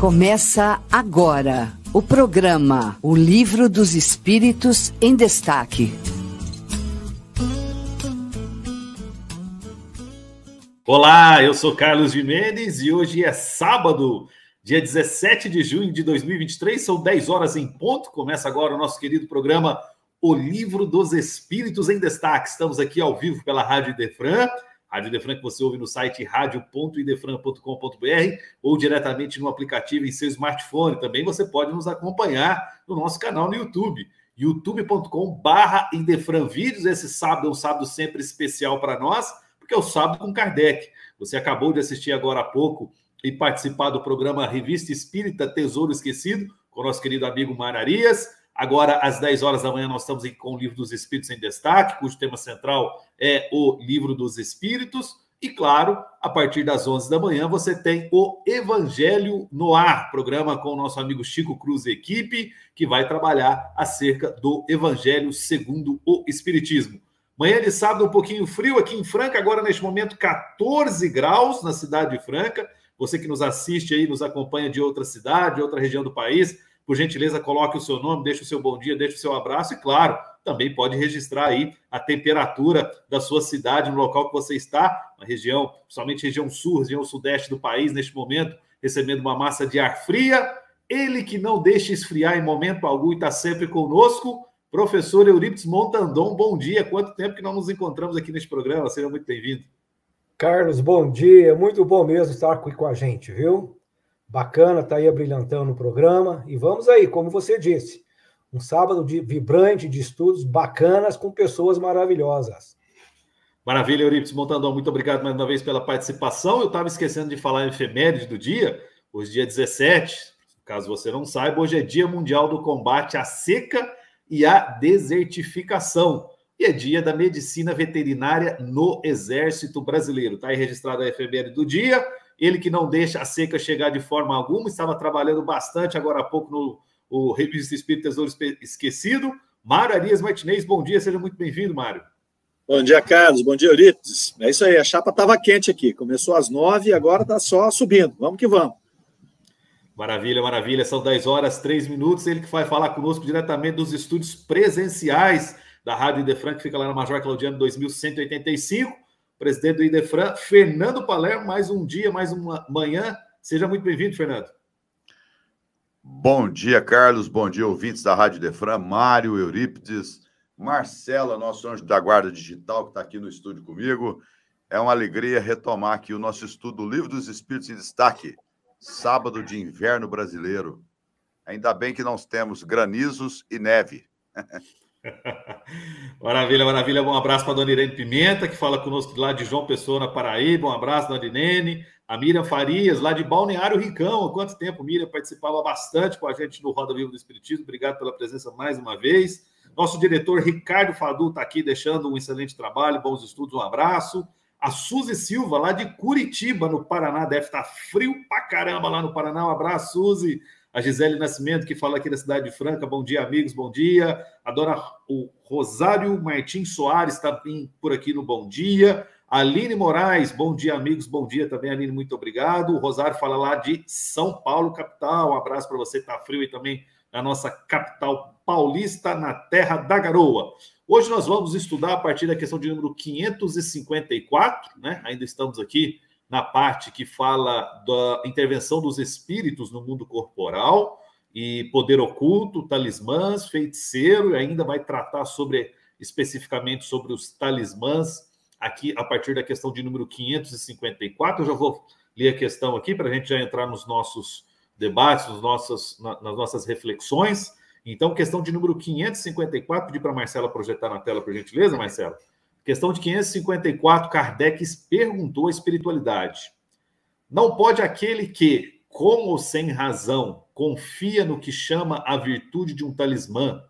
Começa agora o programa O Livro dos Espíritos em Destaque. Olá, eu sou Carlos Jimenez e hoje é sábado, dia 17 de junho de 2023, são 10 horas em ponto. Começa agora o nosso querido programa O Livro dos Espíritos em Destaque. Estamos aqui ao vivo pela Rádio Defran Rádio Idefran que você ouve no site radio.idefran.com.br ou diretamente no aplicativo em seu smartphone. Também você pode nos acompanhar no nosso canal no YouTube, youtube.com barra Idefran Vídeos. Esse sábado é um sábado sempre especial para nós, porque é o sábado com Kardec. Você acabou de assistir agora há pouco e participar do programa Revista Espírita Tesouro Esquecido, com nosso querido amigo Mararias. Agora, às 10 horas da manhã, nós estamos com o Livro dos Espíritos em Destaque, cujo tema central é o Livro dos Espíritos. E, claro, a partir das 11 da manhã, você tem o Evangelho no Ar, programa com o nosso amigo Chico Cruz e equipe, que vai trabalhar acerca do Evangelho segundo o Espiritismo. Manhã de sábado, um pouquinho frio aqui em Franca, agora neste momento 14 graus na cidade de Franca. Você que nos assiste aí, nos acompanha de outra cidade, outra região do país, por gentileza, coloque o seu nome, deixe o seu bom dia, deixe o seu abraço e, claro, também pode registrar aí a temperatura da sua cidade, no local que você está, na região, principalmente região sul, região sudeste do país, neste momento, recebendo uma massa de ar fria. Ele que não deixa esfriar em momento algum e está sempre conosco, professor Eurípides Montandon, bom dia. Quanto tempo que nós nos encontramos aqui neste programa? Seja muito bem-vindo. Carlos, bom dia. Muito bom mesmo estar aqui com a gente, viu? Bacana, tá aí abrilhantando o programa. E vamos aí, como você disse, um sábado de, vibrante de estudos bacanas com pessoas maravilhosas. Maravilha, Eurípides Montandão, muito obrigado mais uma vez pela participação. Eu estava esquecendo de falar em efeméride do dia, hoje dia 17, caso você não saiba, hoje é Dia Mundial do Combate à Seca e à Desertificação. E é dia da medicina veterinária no Exército Brasileiro. Está aí registrada a efeméride do dia. Ele que não deixa a seca chegar de forma alguma, estava trabalhando bastante agora há pouco no o Revista Espírito Tesouro Esquecido. Mário Arias Martinez, bom dia, seja muito bem-vindo, Mário. Bom dia, Carlos. Bom dia, Euripides. É isso aí, a chapa estava quente aqui. Começou às nove e agora está só subindo. Vamos que vamos. Maravilha, maravilha. São dez horas, três minutos. Ele que vai falar conosco diretamente dos estúdios presenciais da Rádio Idefran, que fica lá na Major Claudiano 2185 presidente do Idefran, Fernando Palermo, mais um dia, mais uma manhã. Seja muito bem-vindo, Fernando. Bom dia, Carlos. Bom dia, ouvintes da Rádio Idefran, Mário Eurípides, Marcela, nosso anjo da Guarda Digital, que está aqui no estúdio comigo. É uma alegria retomar aqui o nosso estudo Livro dos Espíritos em Destaque, sábado de inverno brasileiro. Ainda bem que nós temos granizos e neve. maravilha, maravilha. Um abraço para a dona Irene Pimenta, que fala conosco lá de João Pessoa, na Paraíba. Um abraço, dona Irene. A Miriam Farias, lá de Balneário Ricão. Há quanto tempo, Miriam participava bastante com a gente no Roda Viva do Espiritismo. Obrigado pela presença mais uma vez. Nosso diretor Ricardo Fadu está aqui deixando um excelente trabalho, bons estudos, um abraço. A Suzy Silva, lá de Curitiba, no Paraná, deve estar tá frio pra caramba lá no Paraná. Um abraço, Suzy a Gisele Nascimento, que fala aqui da cidade de Franca. Bom dia, amigos, bom dia. A o Rosário Martins Soares está por aqui no Bom Dia. Aline Moraes, bom dia, amigos, bom dia também, Aline, muito obrigado. O Rosário fala lá de São Paulo, capital. Um abraço para você, tá frio e também na nossa capital paulista, na terra da garoa. Hoje nós vamos estudar a partir da questão de número 554, né? Ainda estamos aqui na parte que fala da intervenção dos espíritos no mundo corporal e poder oculto, talismãs, feiticeiro, e ainda vai tratar sobre especificamente sobre os talismãs aqui a partir da questão de número 554. Eu já vou ler a questão aqui para a gente já entrar nos nossos debates, nos nossos, nas nossas reflexões. Então, questão de número 554, pedir para a Marcela projetar na tela, por gentileza, Marcela. Questão de 554, Kardec perguntou a espiritualidade. Não pode aquele que, com ou sem razão, confia no que chama a virtude de um talismã,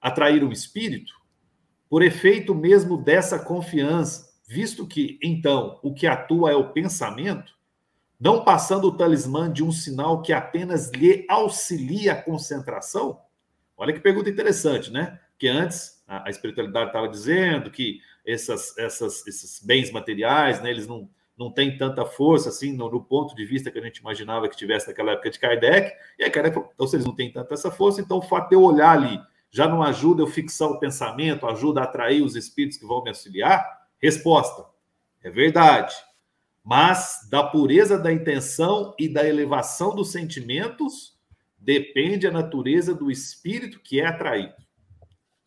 atrair um espírito? Por efeito mesmo dessa confiança, visto que, então, o que atua é o pensamento, não passando o talismã de um sinal que apenas lhe auxilia a concentração? Olha que pergunta interessante, né? Que antes a, espiritualidade estava dizendo que essas, essas, esses bens materiais, né, eles não, não tem tanta força assim no, no, ponto de vista que a gente imaginava que tivesse naquela época de Kardec. E aí Kardec falou, então se eles não têm tanta essa força, então o fato de eu olhar ali já não ajuda eu fixar o pensamento, ajuda a atrair os espíritos que vão me auxiliar? Resposta: é verdade. Mas da pureza da intenção e da elevação dos sentimentos depende a natureza do espírito que é atraído.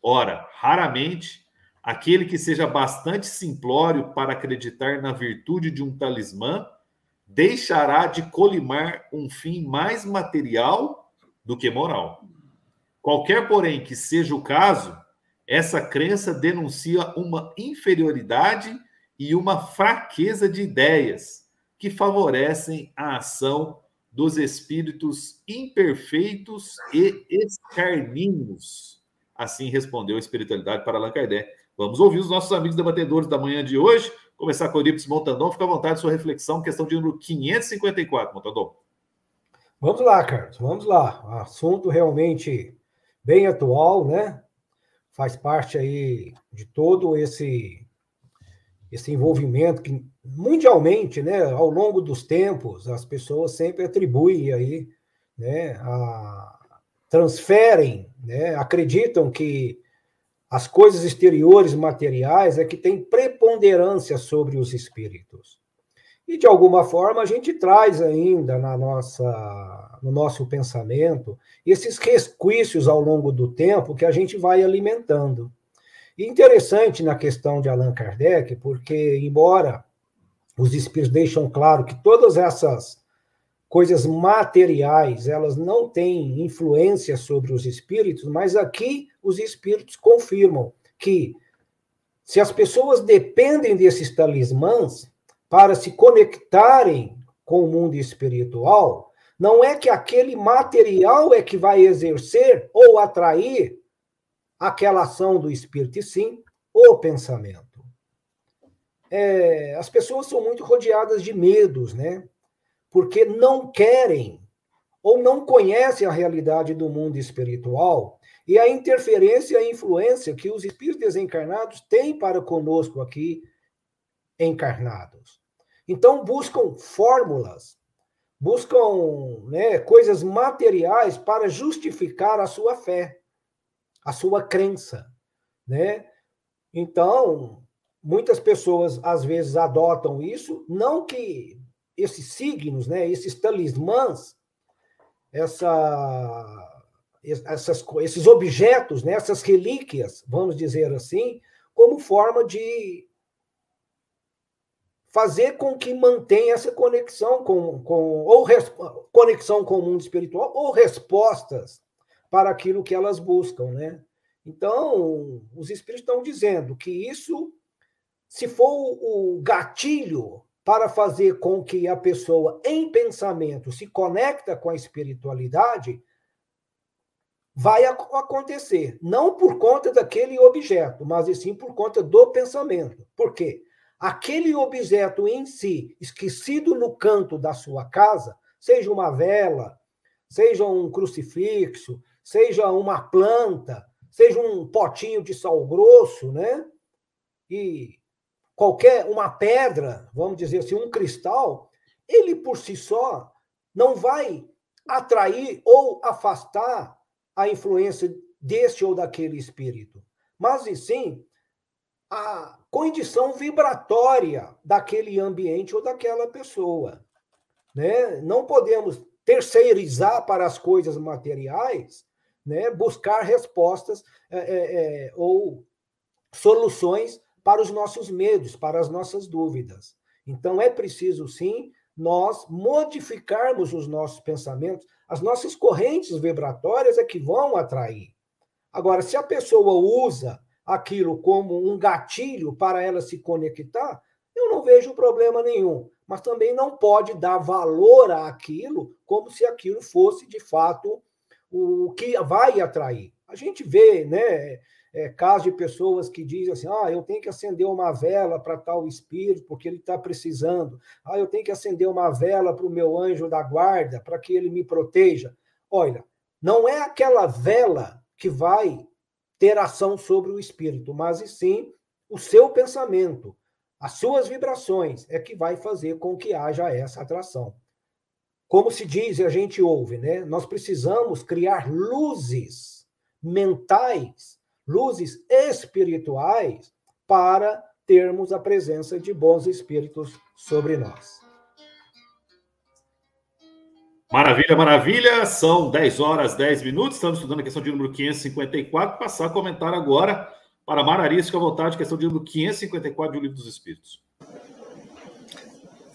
Ora, raramente Aquele que seja bastante simplório para acreditar na virtude de um talismã deixará de colimar um fim mais material do que moral. Qualquer, porém, que seja o caso, essa crença denuncia uma inferioridade e uma fraqueza de ideias que favorecem a ação dos espíritos imperfeitos e escarninhos. Assim respondeu a espiritualidade para Allan Kardec. Vamos ouvir os nossos amigos debatedores da manhã de hoje. Começar com o Eurípides Montandon. Fica à vontade, sua reflexão, questão de número 554, Montandon. Vamos lá, Carlos, vamos lá. Assunto realmente bem atual, né? Faz parte aí de todo esse esse envolvimento que mundialmente, né, ao longo dos tempos, as pessoas sempre atribuem aí, né, a, transferem, né, acreditam que as coisas exteriores materiais é que tem preponderância sobre os espíritos. E de alguma forma a gente traz ainda na nossa no nosso pensamento esses resquícios ao longo do tempo que a gente vai alimentando. E interessante na questão de Allan Kardec, porque embora os espíritos deixam claro que todas essas coisas materiais, elas não têm influência sobre os espíritos, mas aqui os espíritos confirmam que se as pessoas dependem desses talismãs para se conectarem com o mundo espiritual, não é que aquele material é que vai exercer ou atrair aquela ação do espírito, e sim o pensamento. É, as pessoas são muito rodeadas de medos, né? porque não querem ou não conhecem a realidade do mundo espiritual e a interferência e a influência que os espíritos desencarnados têm para conosco aqui encarnados. Então buscam fórmulas, buscam né, coisas materiais para justificar a sua fé, a sua crença, né? Então, muitas pessoas às vezes adotam isso, não que esses signos, né, esses talismãs, essa, essas, esses objetos, né, essas relíquias, vamos dizer assim, como forma de fazer com que mantenha essa conexão com, com ou res, conexão com o mundo espiritual ou respostas para aquilo que elas buscam, né? Então, os espíritos estão dizendo que isso, se for o gatilho para fazer com que a pessoa, em pensamento, se conecta com a espiritualidade, vai acontecer. Não por conta daquele objeto, mas sim por conta do pensamento. Por quê? Aquele objeto em si, esquecido no canto da sua casa, seja uma vela, seja um crucifixo, seja uma planta, seja um potinho de sal grosso, né? E qualquer uma pedra, vamos dizer assim, um cristal, ele por si só não vai atrair ou afastar a influência deste ou daquele espírito, mas e sim a condição vibratória daquele ambiente ou daquela pessoa. Né? Não podemos terceirizar para as coisas materiais, né? buscar respostas é, é, é ou soluções para os nossos medos, para as nossas dúvidas. Então, é preciso, sim, nós modificarmos os nossos pensamentos, as nossas correntes vibratórias é que vão atrair. Agora, se a pessoa usa aquilo como um gatilho para ela se conectar, eu não vejo problema nenhum. Mas também não pode dar valor àquilo como se aquilo fosse, de fato, o que vai atrair. A gente vê, né? É, casos de pessoas que dizem assim: ah, eu tenho que acender uma vela para tal espírito, porque ele está precisando. Ah, eu tenho que acender uma vela para o meu anjo da guarda, para que ele me proteja. Olha, não é aquela vela que vai ter ação sobre o espírito, mas e sim o seu pensamento, As suas vibrações é que vai fazer com que haja essa atração. Como se diz e a gente ouve, né? Nós precisamos criar luzes mentais, luzes espirituais para termos a presença de bons espíritos sobre nós. Maravilha, maravilha. São 10 horas 10 minutos. Estamos estudando a questão de número 554. Passar a comentar agora para Mararias, fica à vontade, questão de número 554 do Livro dos Espíritos.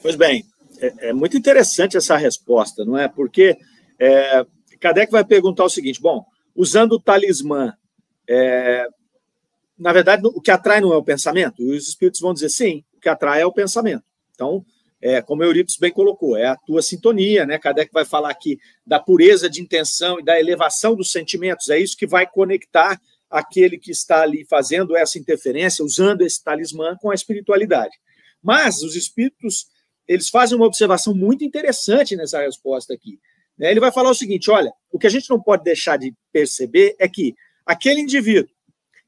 Pois bem, é, é muito interessante essa resposta, não é? Porque é, Kardec vai perguntar o seguinte: bom, usando o talismã, é, na verdade, o que atrai não é o pensamento? E os espíritos vão dizer sim, o que atrai é o pensamento. Então, é, como Eurípides bem colocou, é a tua sintonia, né? Kardec vai falar aqui da pureza de intenção e da elevação dos sentimentos, é isso que vai conectar aquele que está ali fazendo essa interferência, usando esse talismã com a espiritualidade. Mas os espíritos, eles fazem uma observação muito interessante nessa resposta aqui. Né? Ele vai falar o seguinte: olha, o que a gente não pode deixar de perceber é que aquele indivíduo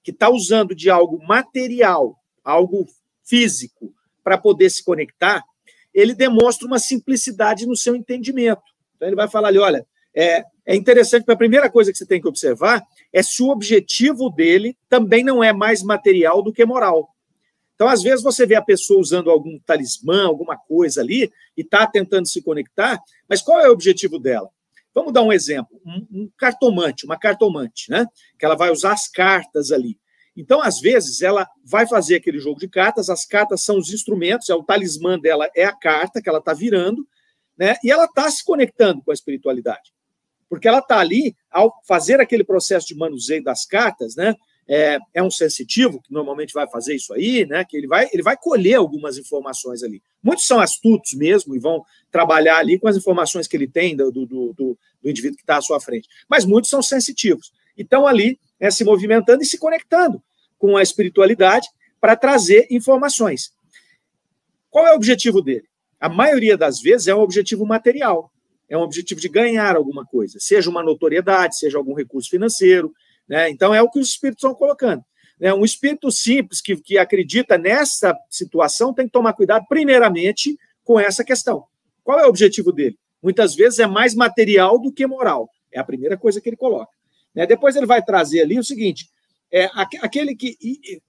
que está usando de algo material, algo físico, para poder se conectar, ele demonstra uma simplicidade no seu entendimento. Então, ele vai falar ali: olha, é, é interessante, a primeira coisa que você tem que observar é se o objetivo dele também não é mais material do que moral. Então, às vezes, você vê a pessoa usando algum talismã, alguma coisa ali, e está tentando se conectar, mas qual é o objetivo dela? Vamos dar um exemplo: um, um cartomante, uma cartomante, né? Que ela vai usar as cartas ali. Então, às vezes, ela vai fazer aquele jogo de cartas, as cartas são os instrumentos, é o talismã dela, é a carta que ela está virando, né? E ela está se conectando com a espiritualidade. Porque ela está ali, ao fazer aquele processo de manuseio das cartas, né? É, é, um sensitivo que normalmente vai fazer isso aí, né? Que ele vai, ele vai colher algumas informações ali. Muitos são astutos mesmo e vão trabalhar ali com as informações que ele tem do, do, do, do indivíduo que está à sua frente. Mas muitos são sensitivos. E estão ali né, se movimentando e se conectando com a espiritualidade para trazer informações. Qual é o objetivo dele? A maioria das vezes é um objetivo material, é um objetivo de ganhar alguma coisa, seja uma notoriedade, seja algum recurso financeiro. Né? Então, é o que os espíritos estão colocando. Né? Um espírito simples que, que acredita nessa situação tem que tomar cuidado, primeiramente, com essa questão. Qual é o objetivo dele? Muitas vezes é mais material do que moral. É a primeira coisa que ele coloca. Né? Depois ele vai trazer ali o seguinte: é, aquele que,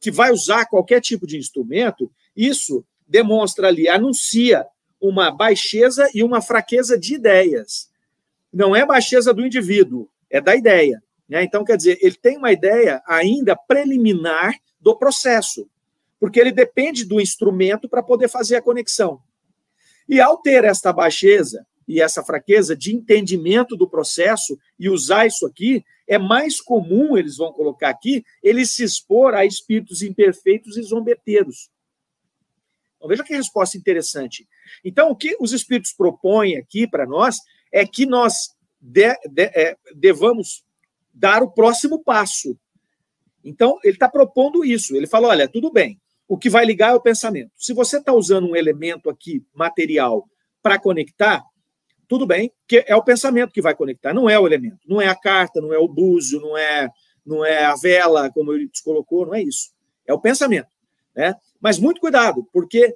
que vai usar qualquer tipo de instrumento, isso demonstra ali, anuncia uma baixeza e uma fraqueza de ideias. Não é baixeza do indivíduo, é da ideia. Né? Então, quer dizer, ele tem uma ideia ainda preliminar do processo, porque ele depende do instrumento para poder fazer a conexão. E ao ter esta baixeza e essa fraqueza de entendimento do processo e usar isso aqui, é mais comum, eles vão colocar aqui, ele se expor a espíritos imperfeitos e zombeteiros. Então, veja que resposta interessante. Então, o que os espíritos propõem aqui para nós é que nós de, de, é, devamos dar o próximo passo. Então, ele está propondo isso. Ele fala: olha, tudo bem, o que vai ligar é o pensamento. Se você está usando um elemento aqui, material, para conectar, tudo bem, que é o pensamento que vai conectar, não é o elemento, não é a carta, não é o búzio, não é, não é a vela, como ele colocou, não é isso. É o pensamento. Né? Mas muito cuidado, porque,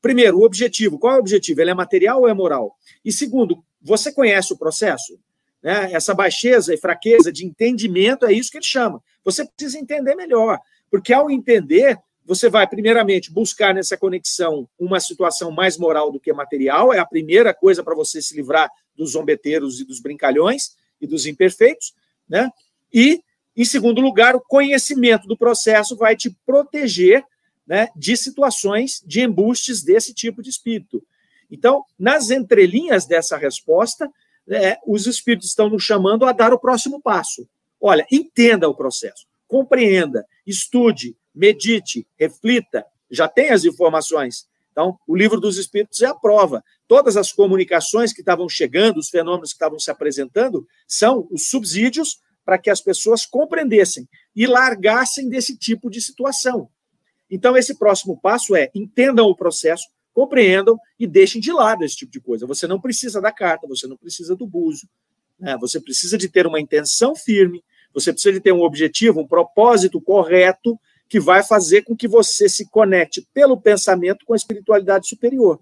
primeiro, o objetivo, qual é o objetivo? Ele é material ou é moral? E segundo, você conhece o processo? Né? Essa baixeza e fraqueza de entendimento é isso que ele chama. Você precisa entender melhor, porque ao entender, você vai, primeiramente, buscar nessa conexão uma situação mais moral do que material, é a primeira coisa para você se livrar dos zombeteiros e dos brincalhões e dos imperfeitos, né? E, em segundo lugar, o conhecimento do processo vai te proteger né, de situações de embustes desse tipo de espírito. Então, nas entrelinhas dessa resposta, é, os espíritos estão nos chamando a dar o próximo passo. Olha, entenda o processo, compreenda, estude, medite, reflita, já tem as informações. Então, o livro dos Espíritos é a prova. Todas as comunicações que estavam chegando, os fenômenos que estavam se apresentando, são os subsídios para que as pessoas compreendessem e largassem desse tipo de situação. Então, esse próximo passo é entendam o processo, compreendam e deixem de lado esse tipo de coisa. Você não precisa da carta, você não precisa do búzio. Né? Você precisa de ter uma intenção firme, você precisa de ter um objetivo, um propósito correto que vai fazer com que você se conecte pelo pensamento com a espiritualidade superior.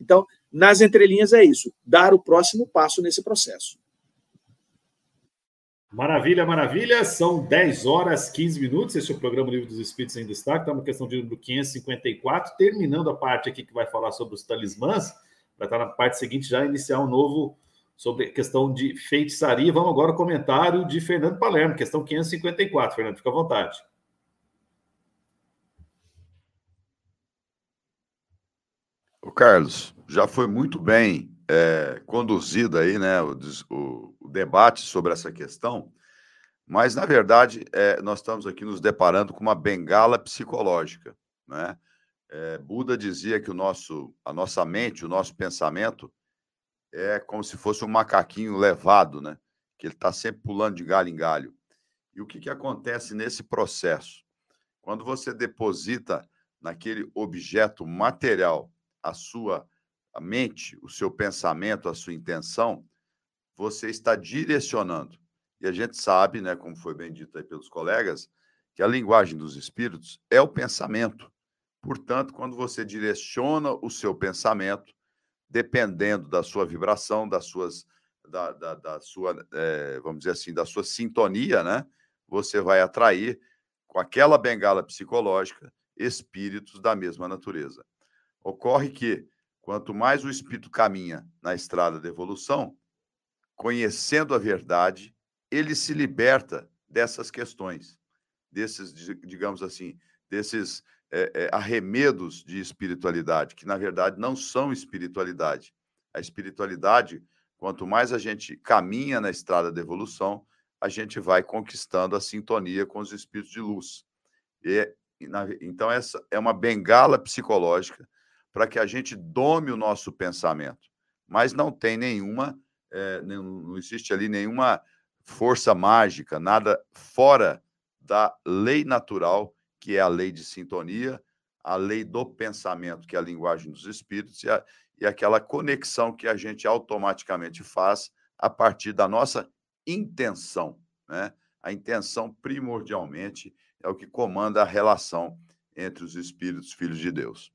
Então, nas entrelinhas é isso, dar o próximo passo nesse processo. Maravilha, maravilha. São 10 horas 15 minutos. Este é o programa Livro dos Espíritos em Destaque. Estamos na questão de número 554, terminando a parte aqui que vai falar sobre os talismãs. Vai estar na parte seguinte já iniciar um novo sobre a questão de feitiçaria. Vamos agora ao comentário de Fernando Palermo, questão 554. Fernando, fica à vontade. O Carlos, já foi muito bem é, conduzido aí, né, o, o, o, debate sobre essa questão, mas, na verdade, é, nós estamos aqui nos deparando com uma bengala psicológica, né? É, Buda dizia que o nosso, a nossa mente, o nosso pensamento é como se fosse um macaquinho levado, né? Que ele está sempre pulando de galho em galho. E o que, que acontece nesse processo? Quando você deposita naquele objeto material a sua a mente, o seu pensamento, a sua intenção, você está direcionando. E a gente sabe, né, como foi bem dito aí pelos colegas, que a linguagem dos espíritos é o pensamento. Portanto, quando você direciona o seu pensamento, dependendo da sua vibração, das suas, da, da, da sua, é, vamos dizer assim, da sua sintonia, né? Você vai atrair com aquela bengala psicológica espíritos da mesma natureza. Ocorre que Quanto mais o espírito caminha na estrada da evolução, conhecendo a verdade, ele se liberta dessas questões, desses, digamos assim, desses é, é, arremedos de espiritualidade, que na verdade não são espiritualidade. A espiritualidade, quanto mais a gente caminha na estrada da evolução, a gente vai conquistando a sintonia com os espíritos de luz. E, então, essa é uma bengala psicológica para que a gente dome o nosso pensamento. Mas não tem nenhuma, é, não existe ali nenhuma força mágica, nada fora da lei natural, que é a lei de sintonia, a lei do pensamento, que é a linguagem dos espíritos, e, a, e aquela conexão que a gente automaticamente faz a partir da nossa intenção. Né? A intenção, primordialmente, é o que comanda a relação entre os espíritos filhos de Deus.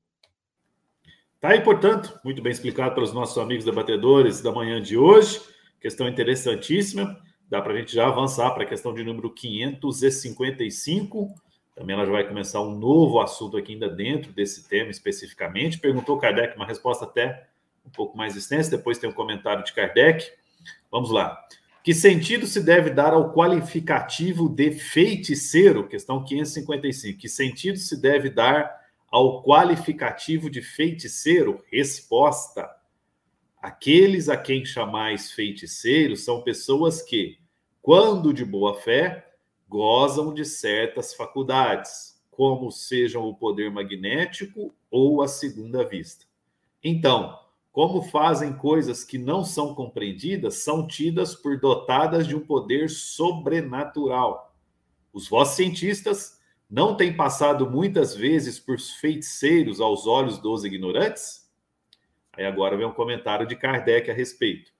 Tá aí, portanto, muito bem explicado pelos nossos amigos debatedores da manhã de hoje. Questão interessantíssima. Dá para a gente já avançar para a questão de número 555. Também ela já vai começar um novo assunto aqui ainda dentro desse tema especificamente. Perguntou Kardec uma resposta até um pouco mais extensa. Depois tem um comentário de Kardec. Vamos lá. Que sentido se deve dar ao qualificativo de feiticeiro? Questão 555. Que sentido se deve dar ao qualificativo de feiticeiro? Resposta: Aqueles a quem chamais feiticeiros são pessoas que, quando de boa fé, gozam de certas faculdades, como sejam o poder magnético ou a segunda vista. Então, como fazem coisas que não são compreendidas, são tidas por dotadas de um poder sobrenatural. Os vossos cientistas não tem passado muitas vezes por feiticeiros aos olhos dos ignorantes? Aí agora vem um comentário de Kardec a respeito.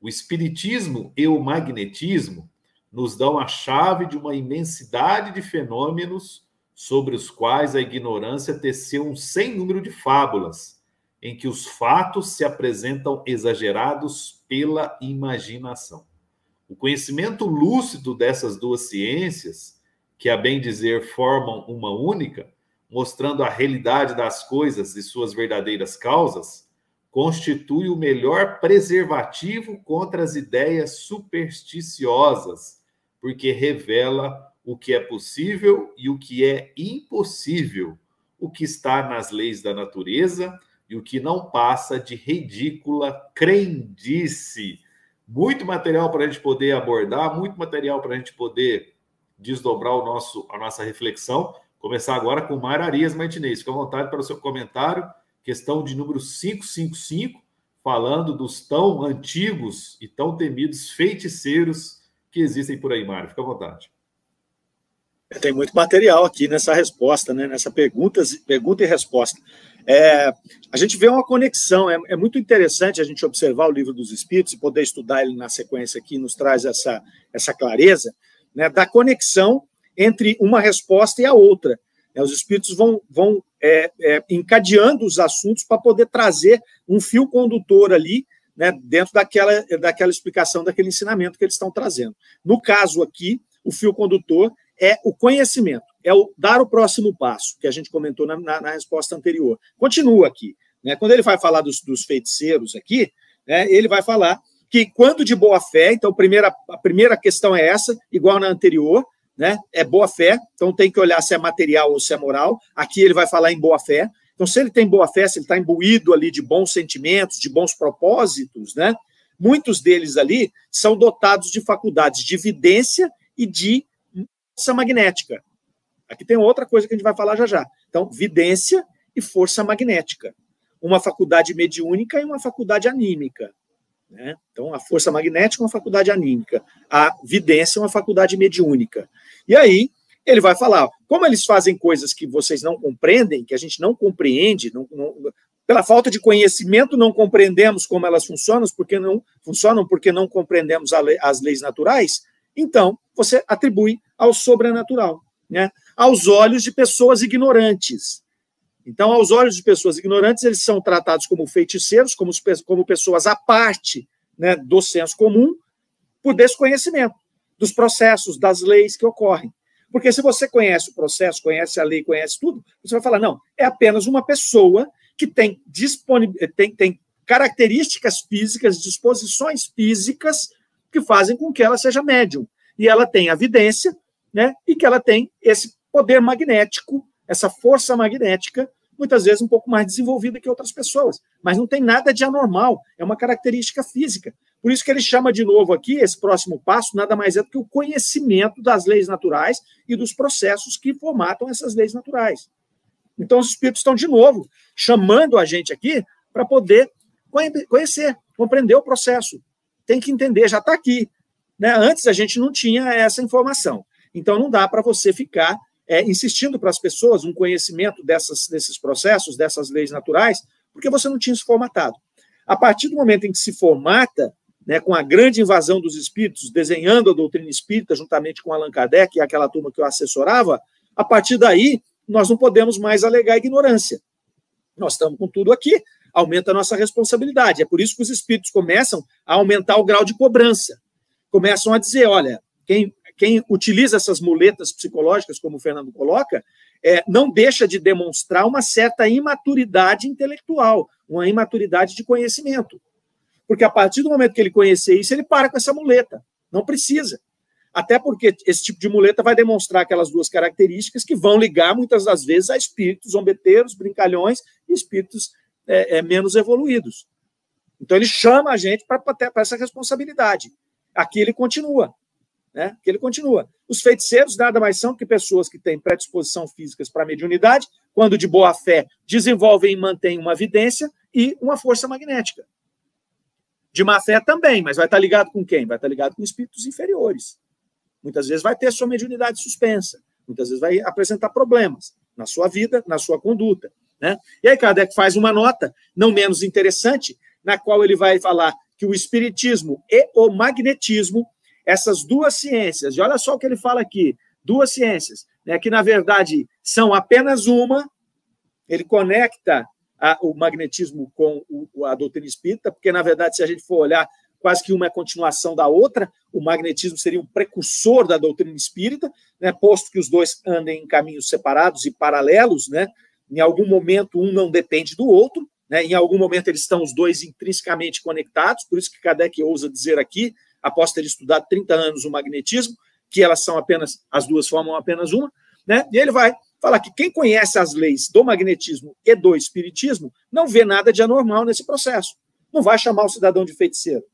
O espiritismo e o magnetismo nos dão a chave de uma imensidade de fenômenos sobre os quais a ignorância teceu um sem número de fábulas, em que os fatos se apresentam exagerados pela imaginação. O conhecimento lúcido dessas duas ciências que, a bem dizer, formam uma única, mostrando a realidade das coisas e suas verdadeiras causas, constitui o melhor preservativo contra as ideias supersticiosas, porque revela o que é possível e o que é impossível, o que está nas leis da natureza e o que não passa de ridícula crendice. Muito material para a gente poder abordar, muito material para a gente poder desdobrar o nosso, a nossa reflexão. Começar agora com Mara Arias Martinez. Fique à vontade para o seu comentário. Questão de número 555, falando dos tão antigos e tão temidos feiticeiros que existem por aí, Mário. Fique à vontade. Tem muito material aqui nessa resposta, né? nessa pergunta, pergunta e resposta. É, a gente vê uma conexão, é, é, muito interessante a gente observar o livro dos Espíritos e poder estudar ele na sequência aqui, nos traz essa, essa clareza, né, da conexão entre uma resposta e a outra. Né? Os espíritos vão, vão é, é, encadeando os assuntos para poder trazer um fio condutor ali, né, dentro daquela, daquela explicação, daquele ensinamento que eles estão trazendo. No caso aqui, o fio condutor é o conhecimento, é o dar o próximo passo, que a gente comentou na, na, na resposta anterior. Continua aqui. Né? Quando ele vai falar dos, dos feiticeiros aqui, né, ele vai falar que quando de boa fé, então a primeira, a primeira questão é essa, igual na anterior, né? É boa fé, então tem que olhar se é material ou se é moral. Aqui ele vai falar em boa fé. Então, se ele tem boa fé, se ele está imbuído ali de bons sentimentos, de bons propósitos, né? Muitos deles ali são dotados de faculdades de evidência e de força magnética. Aqui tem outra coisa que a gente vai falar já já. Então, vidência e força magnética. Uma faculdade mediúnica e uma faculdade anímica. Né? Então, a força magnética é uma faculdade anímica, a vidência é uma faculdade mediúnica. E aí, ele vai falar, como eles fazem coisas que vocês não compreendem, que a gente não compreende, não, não, pela falta de conhecimento não compreendemos como elas funcionam, porque não funcionam porque não compreendemos lei, as leis naturais, então você atribui ao sobrenatural, né? aos olhos de pessoas ignorantes. Então, aos olhos de pessoas ignorantes, eles são tratados como feiticeiros, como, como pessoas à parte né, do senso comum, por desconhecimento dos processos, das leis que ocorrem. Porque se você conhece o processo, conhece a lei, conhece tudo, você vai falar, não, é apenas uma pessoa que tem, tem, tem características físicas, disposições físicas que fazem com que ela seja médium. E ela tem a vidência, né? E que ela tem esse poder magnético essa força magnética, muitas vezes um pouco mais desenvolvida que outras pessoas. Mas não tem nada de anormal, é uma característica física. Por isso que ele chama de novo aqui, esse próximo passo, nada mais é do que o conhecimento das leis naturais e dos processos que formatam essas leis naturais. Então, os espíritos estão, de novo, chamando a gente aqui para poder conhecer, compreender o processo. Tem que entender, já está aqui. Né? Antes a gente não tinha essa informação. Então, não dá para você ficar é, insistindo para as pessoas um conhecimento dessas, desses processos, dessas leis naturais, porque você não tinha se formatado. A partir do momento em que se formata, né, com a grande invasão dos espíritos, desenhando a doutrina espírita juntamente com Allan Kardec e aquela turma que eu assessorava, a partir daí nós não podemos mais alegar ignorância. Nós estamos com tudo aqui, aumenta a nossa responsabilidade. É por isso que os espíritos começam a aumentar o grau de cobrança. Começam a dizer: olha, quem quem utiliza essas muletas psicológicas, como o Fernando coloca, é, não deixa de demonstrar uma certa imaturidade intelectual, uma imaturidade de conhecimento. Porque a partir do momento que ele conhecer isso, ele para com essa muleta. Não precisa. Até porque esse tipo de muleta vai demonstrar aquelas duas características que vão ligar, muitas das vezes, a espíritos zombeteiros, brincalhões e espíritos é, é, menos evoluídos. Então, ele chama a gente para essa responsabilidade. Aqui ele continua né? Que ele continua. Os feiticeiros nada mais são que pessoas que têm predisposição físicas para mediunidade, quando de boa fé desenvolvem e mantêm uma vidência e uma força magnética. De má fé também, mas vai estar ligado com quem? Vai estar ligado com espíritos inferiores. Muitas vezes vai ter sua mediunidade suspensa, muitas vezes vai apresentar problemas na sua vida, na sua conduta. Né? E aí Kardec faz uma nota, não menos interessante, na qual ele vai falar que o espiritismo e o magnetismo essas duas ciências, e olha só o que ele fala aqui: duas ciências, né, que na verdade são apenas uma, ele conecta a, o magnetismo com o, a doutrina espírita, porque na verdade, se a gente for olhar, quase que uma é continuação da outra, o magnetismo seria um precursor da doutrina espírita, né, posto que os dois andem em caminhos separados e paralelos, né, em algum momento um não depende do outro, né, em algum momento eles estão os dois intrinsecamente conectados, por isso que Kardec ousa dizer aqui após ter estudado 30 anos o magnetismo, que elas são apenas, as duas formam apenas uma, né? E ele vai falar que quem conhece as leis do magnetismo e do espiritismo não vê nada de anormal nesse processo. Não vai chamar o cidadão de feiticeiro.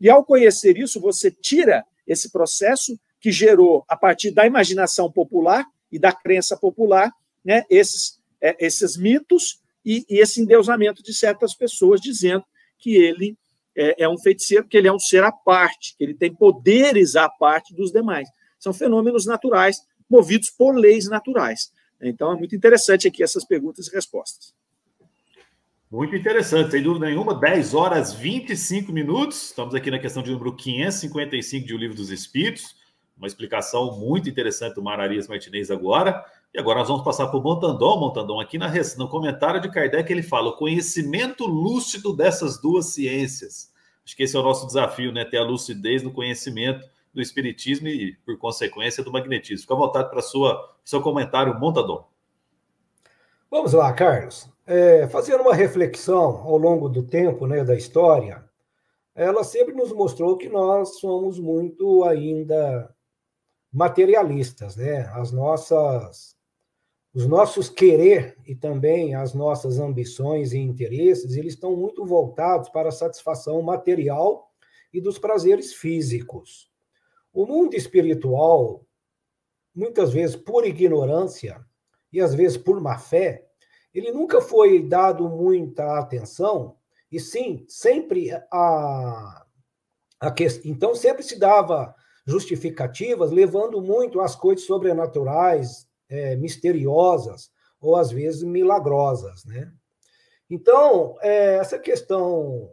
E ao conhecer isso, você tira esse processo que gerou, a partir da imaginação popular e da crença popular, né, esses, é, esses mitos e, e esse endeusamento de certas pessoas dizendo que ele é, é um feiticeiro que ele é um ser à parte, que ele tem poderes à parte dos demais. São fenômenos naturais movidos por leis naturais. Então, é muito interessante aqui essas perguntas e respostas. Muito interessante, sem dúvida nenhuma. 10 horas 25 minutos. Estamos aqui na questão de número 555 de O Livro dos Espíritos. Uma explicação muito interessante do Mararias Martinez agora. E agora nós vamos passar para o Montandon. Montandon, aqui na, no comentário de Kardec, ele fala o conhecimento lúcido dessas duas ciências. Acho que esse é o nosso desafio, né? Ter a lucidez no conhecimento do espiritismo e, por consequência, do magnetismo. Fica à vontade para sua seu comentário, Montador. Vamos lá, Carlos. É, fazendo uma reflexão ao longo do tempo, né, da história, ela sempre nos mostrou que nós somos muito ainda materialistas, né? As nossas os nossos querer e também as nossas ambições e interesses, eles estão muito voltados para a satisfação material e dos prazeres físicos. O mundo espiritual, muitas vezes por ignorância e às vezes por má fé, ele nunca foi dado muita atenção, e sim, sempre a, a que, então sempre se dava justificativas levando muito as coisas sobrenaturais, é, misteriosas ou às vezes milagrosas, né? Então, é, essa questão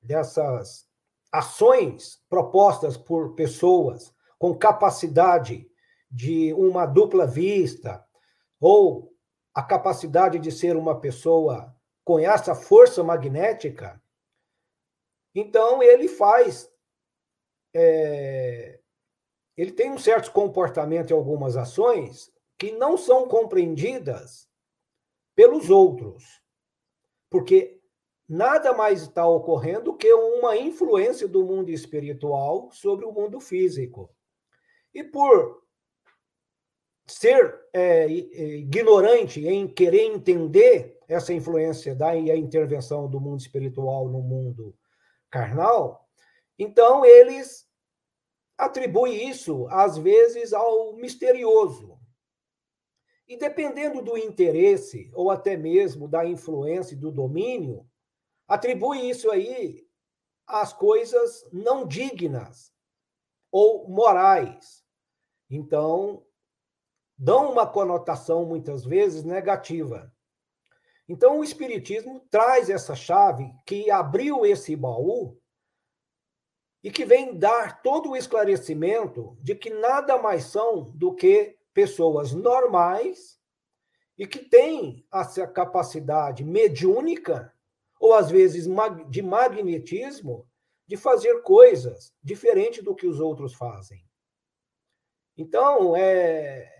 dessas ações propostas por pessoas com capacidade de uma dupla vista ou a capacidade de ser uma pessoa com essa força magnética, então ele faz é, ele tem um certo comportamento em algumas ações que não são compreendidas pelos outros. Porque nada mais está ocorrendo que uma influência do mundo espiritual sobre o mundo físico. E por ser é, ignorante em querer entender essa influência da e a intervenção do mundo espiritual no mundo carnal, então eles atribuem isso às vezes ao misterioso, e dependendo do interesse, ou até mesmo da influência e do domínio, atribui isso aí às coisas não dignas ou morais. Então, dão uma conotação muitas vezes negativa. Então, o Espiritismo traz essa chave que abriu esse baú e que vem dar todo o esclarecimento de que nada mais são do que pessoas normais e que têm essa capacidade mediúnica, ou às vezes de magnetismo, de fazer coisas diferentes do que os outros fazem. Então, é,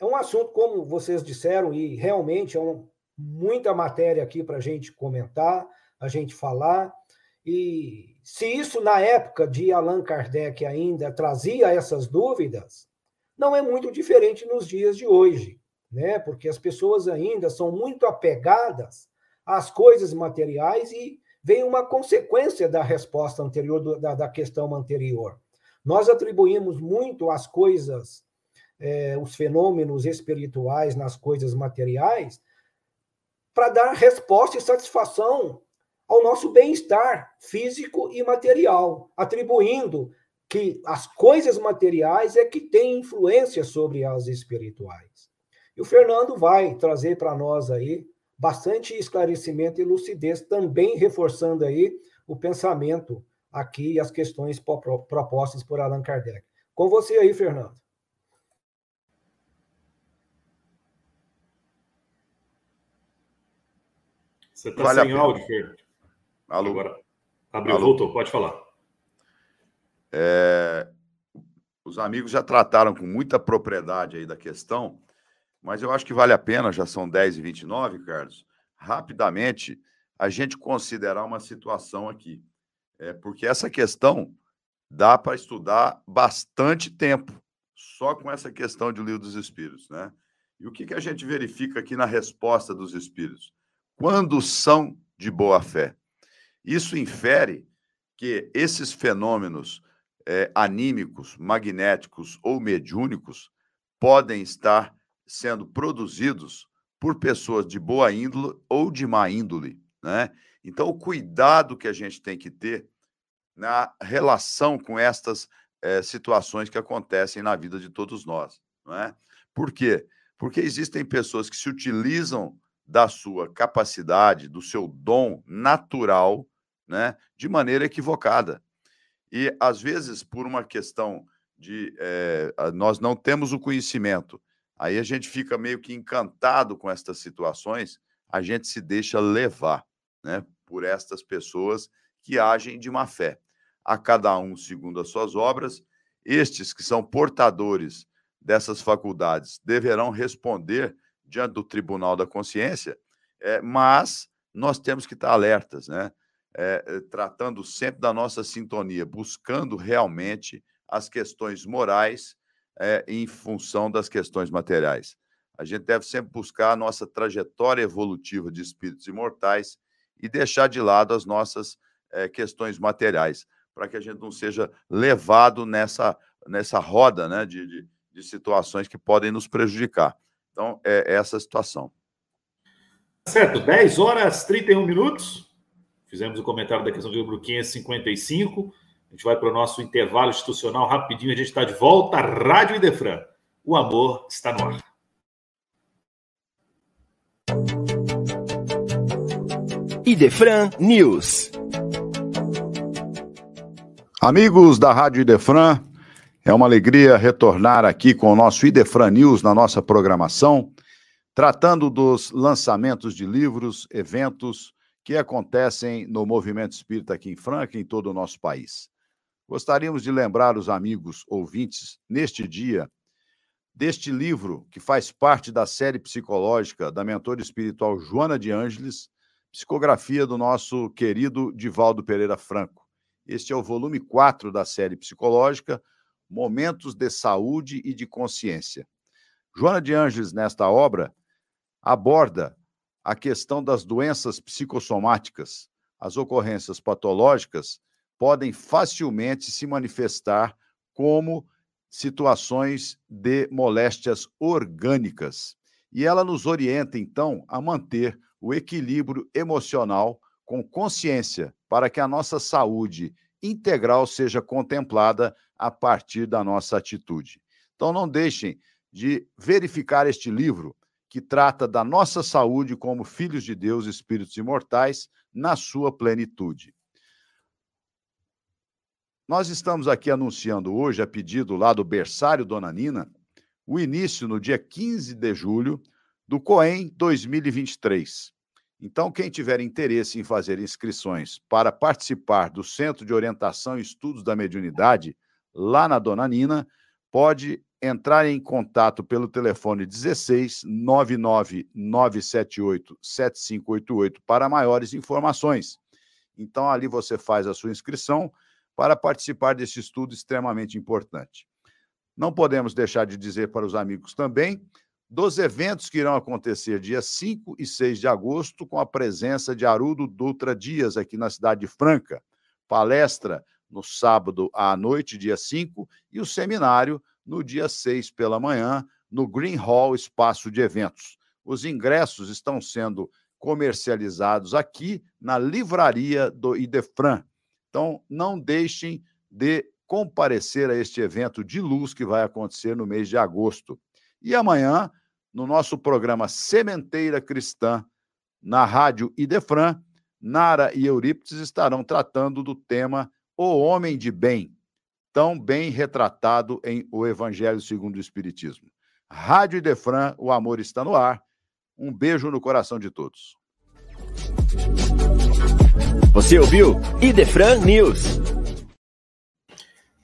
é um assunto, como vocês disseram, e realmente é um, muita matéria aqui para a gente comentar, a gente falar. E se isso, na época de Allan Kardec, ainda trazia essas dúvidas, não é muito diferente nos dias de hoje, né? Porque as pessoas ainda são muito apegadas às coisas materiais e vem uma consequência da resposta anterior, da, da questão anterior. Nós atribuímos muito as coisas, é, os fenômenos espirituais nas coisas materiais, para dar resposta e satisfação ao nosso bem-estar físico e material, atribuindo que as coisas materiais é que têm influência sobre as espirituais. E o Fernando vai trazer para nós aí bastante esclarecimento e lucidez, também reforçando aí o pensamento aqui e as questões propostas por Allan Kardec. Com você aí, Fernando. Você está vale sem áudio, Fernando. Alô. Agora, abriu, Alô. voltou, pode falar. É, os amigos já trataram com muita propriedade aí da questão, mas eu acho que vale a pena, já são 10 e 29 Carlos, rapidamente a gente considerar uma situação aqui. É, porque essa questão dá para estudar bastante tempo, só com essa questão de livro dos espíritos, né? E o que, que a gente verifica aqui na resposta dos espíritos? Quando são de boa fé. Isso infere que esses fenômenos é, anímicos, magnéticos ou mediúnicos podem estar sendo produzidos por pessoas de boa índole ou de má índole, né? Então, o cuidado que a gente tem que ter na relação com estas é, situações que acontecem na vida de todos nós, não é? Por quê? Porque existem pessoas que se utilizam da sua capacidade, do seu dom natural, né, de maneira equivocada. E, às vezes, por uma questão de é, nós não temos o conhecimento, Aí a gente fica meio que encantado com estas situações, a gente se deixa levar né, por estas pessoas que agem de má fé. A cada um segundo as suas obras, estes que são portadores dessas faculdades deverão responder diante do Tribunal da Consciência, é, mas nós temos que estar alertas, né? É, tratando sempre da nossa sintonia, buscando realmente as questões morais é, em função das questões materiais. A gente deve sempre buscar a nossa trajetória evolutiva de espíritos imortais e deixar de lado as nossas é, questões materiais, para que a gente não seja levado nessa, nessa roda né, de, de, de situações que podem nos prejudicar. Então, é, essa a situação. Certo, 10 horas 31 minutos. Fizemos o comentário da questão do livro 555. A gente vai para o nosso intervalo institucional rapidinho. A gente está de volta. Rádio Idefran. O amor está no ar. Idefran News. Amigos da Rádio Idefran, é uma alegria retornar aqui com o nosso Idefran News na nossa programação, tratando dos lançamentos de livros, eventos que acontecem no movimento espírita aqui em Franca e em todo o nosso país. Gostaríamos de lembrar os amigos ouvintes, neste dia, deste livro que faz parte da série psicológica da mentora espiritual Joana de Ângeles, psicografia do nosso querido Divaldo Pereira Franco. Este é o volume 4 da série psicológica, Momentos de Saúde e de Consciência. Joana de Ângeles, nesta obra, aborda a questão das doenças psicossomáticas, as ocorrências patológicas podem facilmente se manifestar como situações de moléstias orgânicas. E ela nos orienta, então, a manter o equilíbrio emocional com consciência para que a nossa saúde integral seja contemplada a partir da nossa atitude. Então, não deixem de verificar este livro que trata da nossa saúde como filhos de Deus, espíritos imortais, na sua plenitude. Nós estamos aqui anunciando hoje, a pedido lá do berçário Dona Nina, o início no dia 15 de julho do COEM 2023. Então, quem tiver interesse em fazer inscrições para participar do Centro de Orientação e Estudos da Mediunidade, lá na Dona Nina, pode entrar em contato pelo telefone 16 99 978 7588 para maiores informações. Então, ali você faz a sua inscrição para participar desse estudo extremamente importante. Não podemos deixar de dizer para os amigos também dos eventos que irão acontecer dia 5 e 6 de agosto, com a presença de Arudo Dutra Dias, aqui na cidade de Franca. Palestra no sábado à noite, dia 5, e o seminário no dia 6 pela manhã, no Green Hall Espaço de Eventos. Os ingressos estão sendo comercializados aqui na livraria do Idefran, então, não deixem de comparecer a este evento de luz que vai acontecer no mês de agosto. E amanhã, no nosso programa Sementeira Cristã, na Rádio Idefran, Nara e Eurípides estarão tratando do tema O Homem de Bem, tão bem retratado em O Evangelho segundo o Espiritismo. Rádio Idefran, o amor está no ar. Um beijo no coração de todos. Você ouviu Idefran News.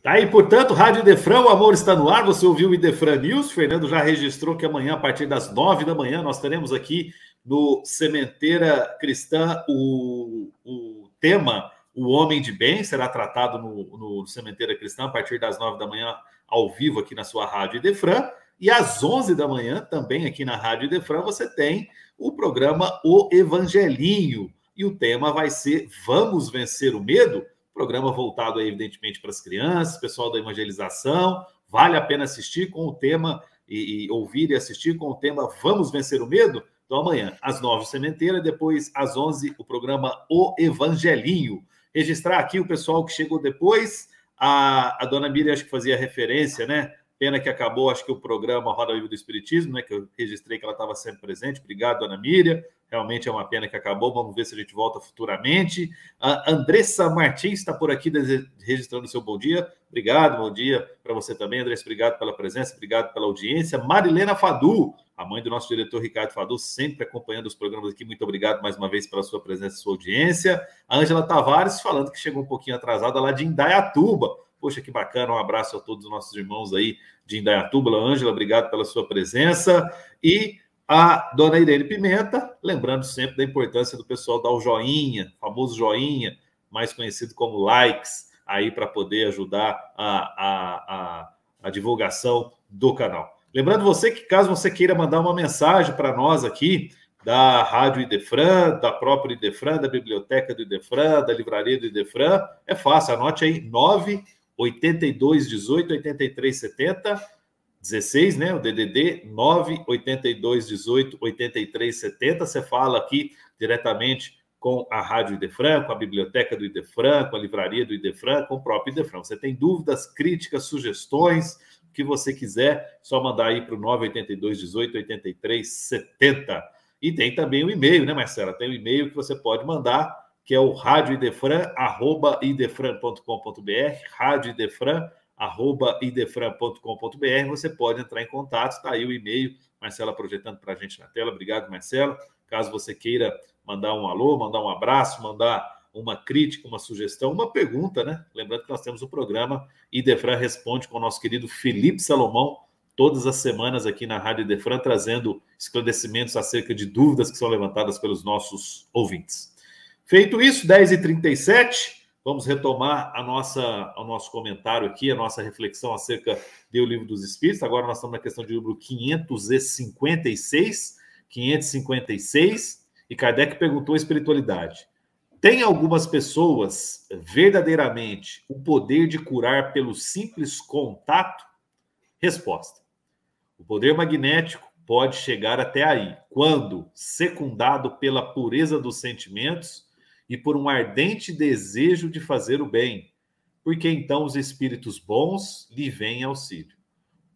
Tá aí, portanto, Rádio Idefran, o amor está no ar. Você ouviu o Idefran News. Fernando já registrou que amanhã, a partir das nove da manhã, nós teremos aqui no Sementeira Cristã o, o tema O Homem de Bem. Será tratado no, no Sementeira Cristã a partir das nove da manhã, ao vivo aqui na sua Rádio Idefran. E às onze da manhã, também aqui na Rádio Idefran, você tem o programa O Evangelinho e o tema vai ser Vamos Vencer o Medo? Programa voltado, aí, evidentemente, para as crianças, pessoal da evangelização. Vale a pena assistir com o tema e, e, ouvir e assistir com o tema Vamos Vencer o Medo? Então, amanhã, às nove, Sementeira, depois, às onze, o programa O Evangelinho. Registrar aqui o pessoal que chegou depois. A, a dona Miriam, acho que fazia referência, né? Pena que acabou, acho que o programa Roda Viva do Espiritismo, né? Que eu registrei que ela estava sempre presente. Obrigado, Dona Miriam. Realmente é uma pena que acabou. Vamos ver se a gente volta futuramente. A Andressa Martins está por aqui registrando o seu bom dia. Obrigado, bom dia para você também, Andressa. Obrigado pela presença, obrigado pela audiência. Marilena Fadu, a mãe do nosso diretor Ricardo Fadu, sempre acompanhando os programas aqui. Muito obrigado mais uma vez pela sua presença e sua audiência. A Ângela Tavares falando que chegou um pouquinho atrasada lá de Indaiatuba. Poxa, que bacana. Um abraço a todos os nossos irmãos aí de Indaiatuba. Ângela, obrigado pela sua presença. E a dona Irene Pimenta, lembrando sempre da importância do pessoal dar o joinha, famoso joinha, mais conhecido como likes, aí para poder ajudar a, a, a, a divulgação do canal. Lembrando você que, caso você queira mandar uma mensagem para nós aqui, da Rádio Idefran, da própria Idefran, da Biblioteca do Idefran, da Livraria do Idefran, é fácil, anote aí 9 82 18 83 70 16, né? O DDD 9 82 18 83 70. Você fala aqui diretamente com a Rádio Idefran, com a Biblioteca do Idefran, com a Livraria do Idefran, com o próprio Idefran. Você tem dúvidas, críticas, sugestões, o que você quiser, só mandar aí para o 982 18 83 70. E tem também o e-mail, né, Marcela? Tem o e-mail que você pode mandar que é o radioidefran, arroba idefran.com.br, radioidefran, arroba idefran.com.br, você pode entrar em contato, está aí o e-mail, Marcela projetando para a gente na tela, obrigado Marcela, caso você queira mandar um alô, mandar um abraço, mandar uma crítica, uma sugestão, uma pergunta, né? Lembrando que nós temos o programa Idefran Responde com o nosso querido Felipe Salomão, todas as semanas aqui na Rádio Idefran, trazendo esclarecimentos acerca de dúvidas que são levantadas pelos nossos ouvintes. Feito isso, 10h37, vamos retomar a nossa, o nosso comentário aqui, a nossa reflexão acerca do Livro dos Espíritos. Agora nós estamos na questão de número 556, 556, e Kardec perguntou a espiritualidade. Tem algumas pessoas verdadeiramente o poder de curar pelo simples contato? Resposta: O poder magnético pode chegar até aí, quando secundado pela pureza dos sentimentos e por um ardente desejo de fazer o bem, porque então os espíritos bons lhe vêm auxílio.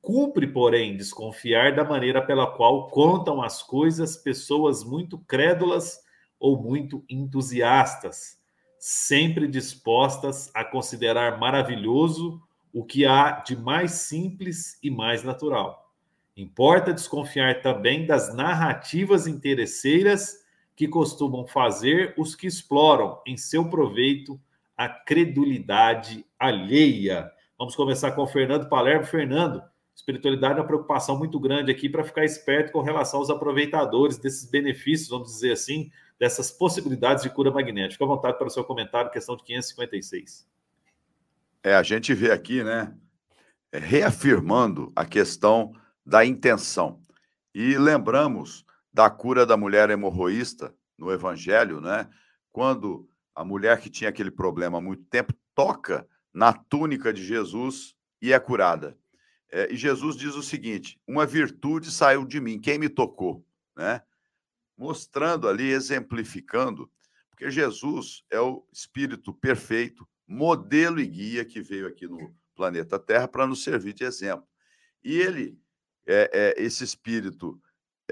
Cumpre, porém, desconfiar da maneira pela qual contam as coisas pessoas muito crédulas ou muito entusiastas, sempre dispostas a considerar maravilhoso o que há de mais simples e mais natural. Importa desconfiar também das narrativas interesseiras que costumam fazer os que exploram em seu proveito a credulidade alheia. Vamos começar com o Fernando Palermo. Fernando, espiritualidade é uma preocupação muito grande aqui para ficar esperto com relação aos aproveitadores desses benefícios, vamos dizer assim, dessas possibilidades de cura magnética. Fique à vontade para o seu comentário, questão de 556. É, a gente vê aqui, né, reafirmando a questão da intenção. E lembramos da cura da mulher hemorroísta no Evangelho, né? Quando a mulher que tinha aquele problema há muito tempo toca na túnica de Jesus e é curada. É, e Jesus diz o seguinte: uma virtude saiu de mim, quem me tocou, né? Mostrando ali, exemplificando, porque Jesus é o Espírito perfeito, modelo e guia que veio aqui no planeta Terra para nos servir de exemplo. E ele, é, é esse Espírito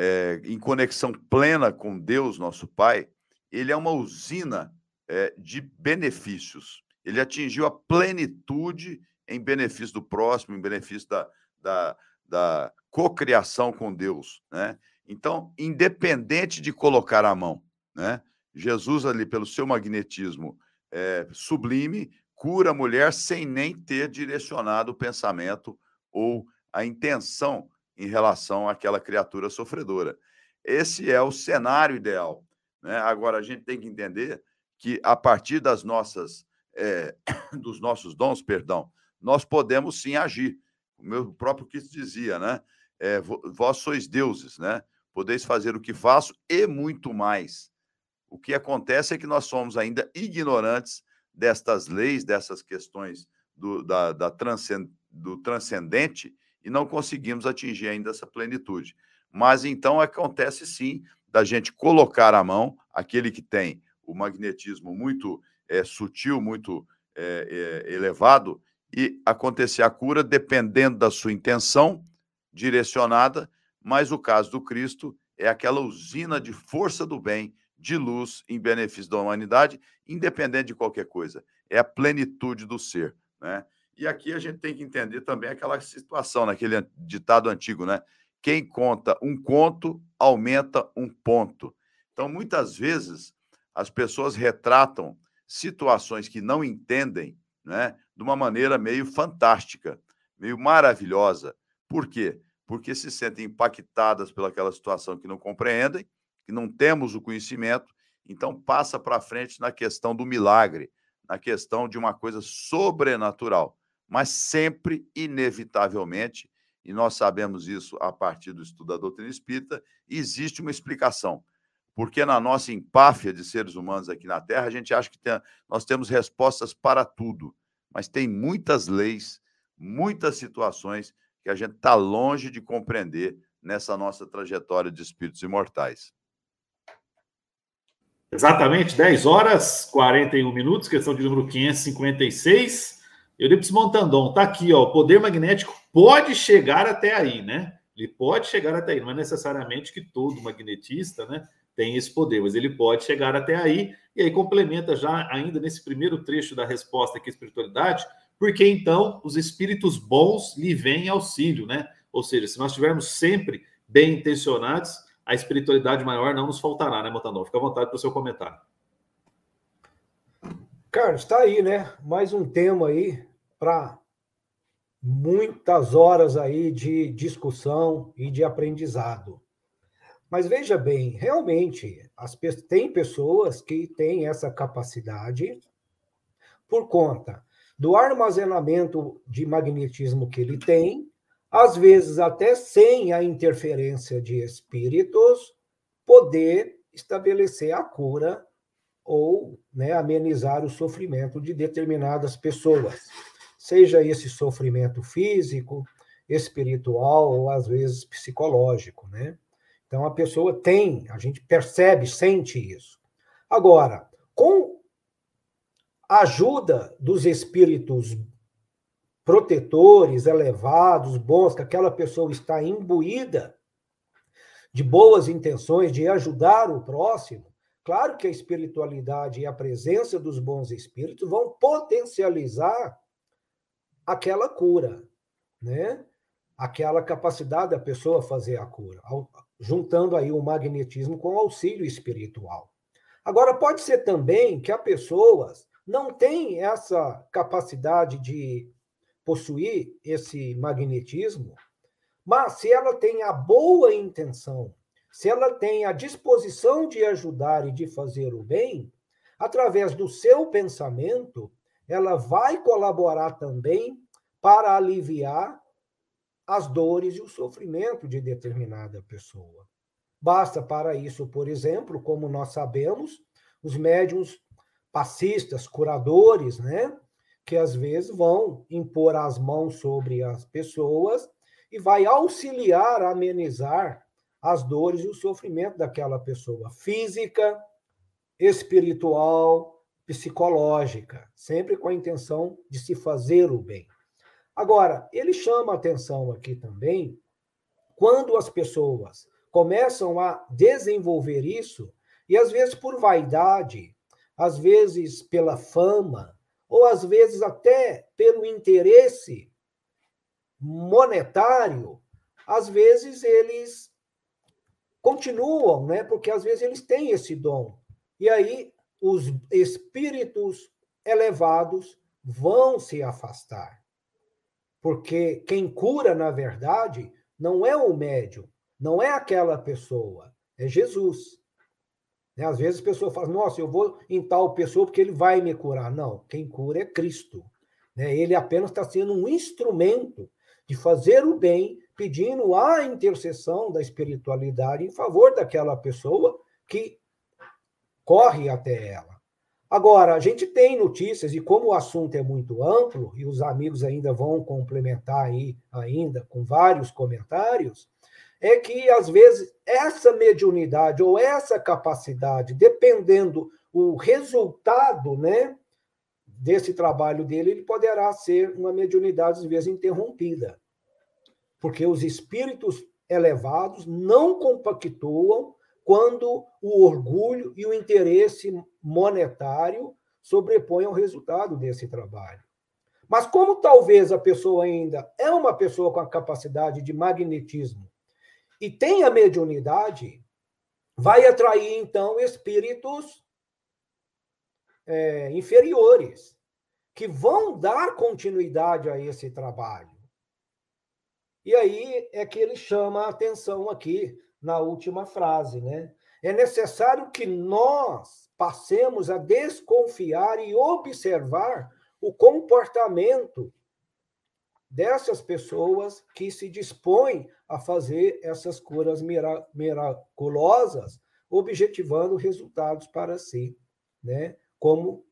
é, em conexão plena com Deus, nosso Pai, ele é uma usina é, de benefícios. Ele atingiu a plenitude em benefício do próximo, em benefício da, da, da cocriação com Deus. Né? Então, independente de colocar a mão, né? Jesus, ali, pelo seu magnetismo é, sublime, cura a mulher sem nem ter direcionado o pensamento ou a intenção em relação àquela criatura sofredora. Esse é o cenário ideal. Né? Agora, a gente tem que entender que, a partir das nossas, é, dos nossos dons, perdão, nós podemos sim agir. O meu próprio Cristo dizia, né? É, vós sois deuses, né? Podeis fazer o que faço e muito mais. O que acontece é que nós somos ainda ignorantes destas leis, dessas questões do, da, da transcend, do transcendente, e não conseguimos atingir ainda essa plenitude. Mas então acontece sim da gente colocar a mão, aquele que tem o magnetismo muito é, sutil, muito é, é, elevado, e acontecer a cura dependendo da sua intenção direcionada, mas o caso do Cristo é aquela usina de força do bem, de luz em benefício da humanidade, independente de qualquer coisa. É a plenitude do ser, né? E aqui a gente tem que entender também aquela situação, naquele ditado antigo, né? Quem conta um conto aumenta um ponto. Então, muitas vezes, as pessoas retratam situações que não entendem né, de uma maneira meio fantástica, meio maravilhosa. Por quê? Porque se sentem impactadas pelaquela situação que não compreendem, que não temos o conhecimento, então passa para frente na questão do milagre, na questão de uma coisa sobrenatural, mas sempre, inevitavelmente, e nós sabemos isso a partir do estudo da doutrina espírita, existe uma explicação. Porque na nossa empáfia de seres humanos aqui na Terra, a gente acha que tem, nós temos respostas para tudo, mas tem muitas leis, muitas situações que a gente está longe de compreender nessa nossa trajetória de espíritos imortais. Exatamente, 10 horas 41 minutos, questão de número 556. Euripides Montandon, tá aqui, ó. O poder magnético pode chegar até aí, né? Ele pode chegar até aí. Não é necessariamente que todo magnetista, né, tem esse poder, mas ele pode chegar até aí. E aí complementa já ainda nesse primeiro trecho da resposta aqui, espiritualidade, porque então os espíritos bons lhe vêm auxílio, né? Ou seja, se nós estivermos sempre bem intencionados, a espiritualidade maior não nos faltará, né, Montandon? Fica à vontade para o seu comentário. Carlos, está aí, né? Mais um tema aí para muitas horas aí de discussão e de aprendizado. Mas veja bem, realmente, as, tem pessoas que têm essa capacidade por conta do armazenamento de magnetismo que ele tem, às vezes até sem a interferência de espíritos, poder estabelecer a cura ou né, amenizar o sofrimento de determinadas pessoas seja esse sofrimento físico, espiritual ou às vezes psicológico, né? Então a pessoa tem, a gente percebe, sente isso. Agora, com a ajuda dos espíritos protetores, elevados, bons, que aquela pessoa está imbuída de boas intenções de ajudar o próximo, claro que a espiritualidade e a presença dos bons espíritos vão potencializar aquela cura, né? Aquela capacidade da pessoa fazer a cura, juntando aí o magnetismo com o auxílio espiritual. Agora, pode ser também que a pessoa não tem essa capacidade de possuir esse magnetismo, mas se ela tem a boa intenção, se ela tem a disposição de ajudar e de fazer o bem, através do seu pensamento, ela vai colaborar também para aliviar as dores e o sofrimento de determinada pessoa. Basta para isso, por exemplo, como nós sabemos, os médiums passistas, curadores, né, que às vezes vão impor as mãos sobre as pessoas e vai auxiliar a amenizar as dores e o sofrimento daquela pessoa física, espiritual, psicológica, sempre com a intenção de se fazer o bem. Agora, ele chama atenção aqui também quando as pessoas começam a desenvolver isso, e às vezes por vaidade, às vezes pela fama, ou às vezes até pelo interesse monetário, às vezes eles continuam, né? Porque às vezes eles têm esse dom. E aí os espíritos elevados vão se afastar. Porque quem cura, na verdade, não é o médium, não é aquela pessoa, é Jesus. Né? Às vezes a pessoa fala, nossa, eu vou em tal pessoa porque ele vai me curar. Não, quem cura é Cristo. Né? Ele apenas está sendo um instrumento de fazer o bem, pedindo a intercessão da espiritualidade em favor daquela pessoa que corre até ela. Agora, a gente tem notícias, e como o assunto é muito amplo, e os amigos ainda vão complementar aí ainda com vários comentários, é que, às vezes, essa mediunidade ou essa capacidade, dependendo o resultado né, desse trabalho dele, ele poderá ser uma mediunidade, às vezes, interrompida. Porque os espíritos elevados não compactuam quando o orgulho e o interesse monetário sobrepõem ao resultado desse trabalho. Mas como talvez a pessoa ainda é uma pessoa com a capacidade de magnetismo e tem a mediunidade, vai atrair então espíritos é, inferiores que vão dar continuidade a esse trabalho. E aí é que ele chama a atenção aqui na última frase, né? É necessário que nós passemos a desconfiar e observar o comportamento dessas pessoas que se dispõem a fazer essas curas miraculosas, objetivando resultados para si, né? Como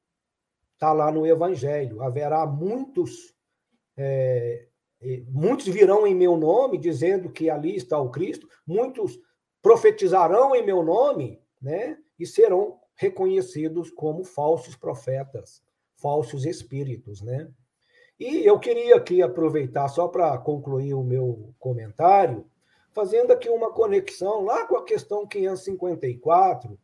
está lá no Evangelho, haverá muitos, é, muitos virão em meu nome dizendo que ali está o Cristo, muitos profetizarão em meu nome, né? E serão reconhecidos como falsos profetas falsos espíritos, né? E eu queria aqui aproveitar só para concluir o meu comentário, fazendo aqui uma conexão lá com a questão 554,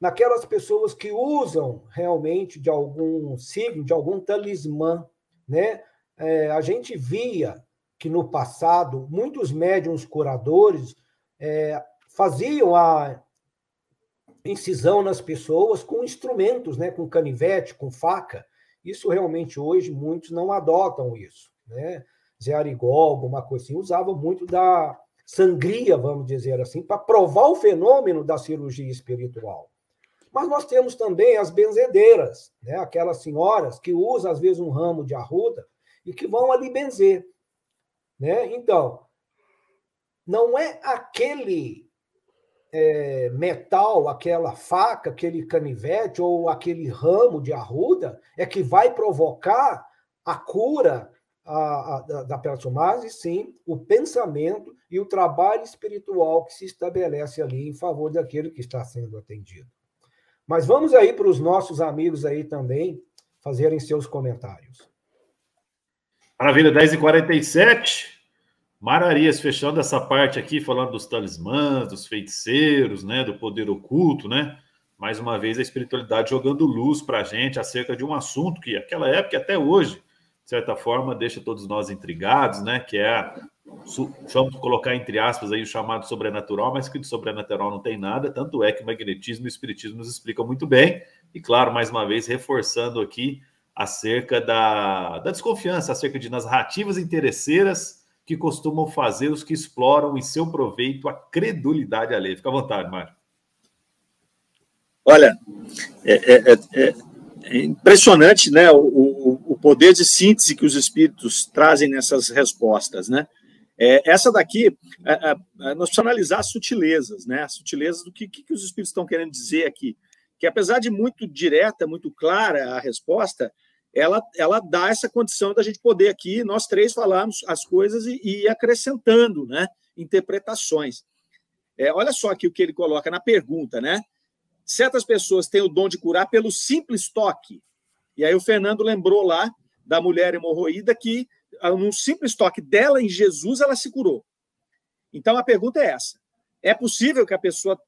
naquelas pessoas que usam realmente de algum signo, de algum talismã, né? É, a gente via que no passado muitos médiums curadores é, faziam a incisão nas pessoas com instrumentos, né, com canivete, com faca. Isso realmente hoje muitos não adotam isso, né? Zé Arigol, alguma coisa assim, usava muito da sangria, vamos dizer assim, para provar o fenômeno da cirurgia espiritual. Mas nós temos também as benzedeiras, né? aquelas senhoras que usam, às vezes, um ramo de arruda e que vão ali benzer. Né? Então, não é aquele é, metal, aquela faca, aquele canivete ou aquele ramo de arruda é que vai provocar a cura a, a, da, da mas sim o pensamento e o trabalho espiritual que se estabelece ali em favor daquele que está sendo atendido. Mas vamos aí para os nossos amigos aí também fazerem seus comentários. Maravilha, 10h47. Mararias, fechando essa parte aqui, falando dos talismãs, dos feiticeiros, né, do poder oculto, né? Mais uma vez a espiritualidade jogando luz para a gente acerca de um assunto que, aquela época até hoje, de certa forma, deixa todos nós intrigados, né? Que é, vamos colocar entre aspas aí o chamado sobrenatural, mas que de sobrenatural não tem nada. Tanto é que o magnetismo e o espiritismo nos explicam muito bem. E claro, mais uma vez reforçando aqui acerca da, da desconfiança, acerca de narrativas interesseiras que costumam fazer os que exploram em seu proveito a credulidade alheia. Fica à vontade, Mário. Olha, é, é, é, é impressionante né, o, o, poder de síntese que os espíritos trazem nessas respostas. Né? É, essa daqui, é, nós precisamos analisar as sutilezas, né? as sutilezas do que, que os espíritos estão querendo dizer aqui. Que apesar de muito direta, muito clara a resposta, ela, ela dá essa condição da gente poder aqui, nós três, falarmos as coisas e, e ir acrescentando né, interpretações. É, olha só aqui o que ele coloca na pergunta, né? Certas pessoas têm o dom de curar pelo simples toque. E aí o Fernando lembrou lá da mulher hemorroída que, ah, num simples toque dela em Jesus, ela se curou. Então a pergunta é essa: é possível que a pessoa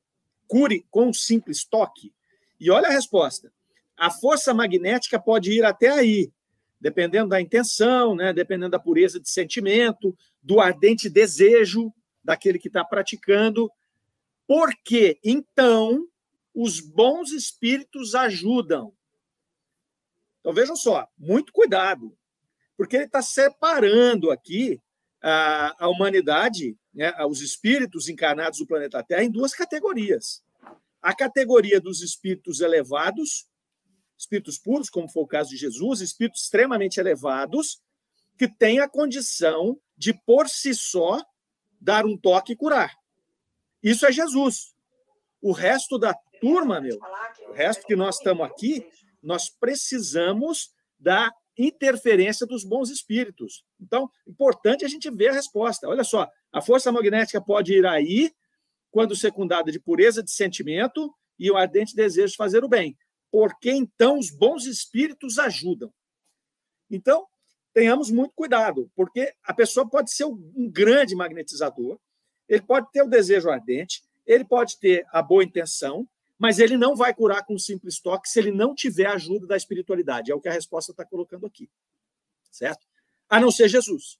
cure com um simples toque? E olha a resposta a força magnética pode ir até aí, dependendo da intenção, né? dependendo da pureza de sentimento, do ardente desejo daquele que está praticando. Porque então os bons espíritos ajudam. Então vejam só, muito cuidado, porque ele está separando aqui a, a humanidade, né, os espíritos encarnados do planeta Terra, em duas categorias. A categoria dos espíritos elevados, espíritos puros, como foi o caso de Jesus, espíritos extremamente elevados, que têm a condição de, por si só, dar um toque e curar. Isso é Jesus. O resto da turma, meu, o resto que nós estamos aqui, nós precisamos da interferência dos bons espíritos. Então, importante a gente ver a resposta. Olha só, a força magnética pode ir aí quando secundada de pureza de sentimento e o ardente desejo de fazer o bem. Porque então os bons espíritos ajudam. Então, tenhamos muito cuidado, porque a pessoa pode ser um grande magnetizador, ele pode ter o desejo ardente, ele pode ter a boa intenção, mas ele não vai curar com um simples toque se ele não tiver a ajuda da espiritualidade. É o que a resposta está colocando aqui. Certo? A não ser Jesus.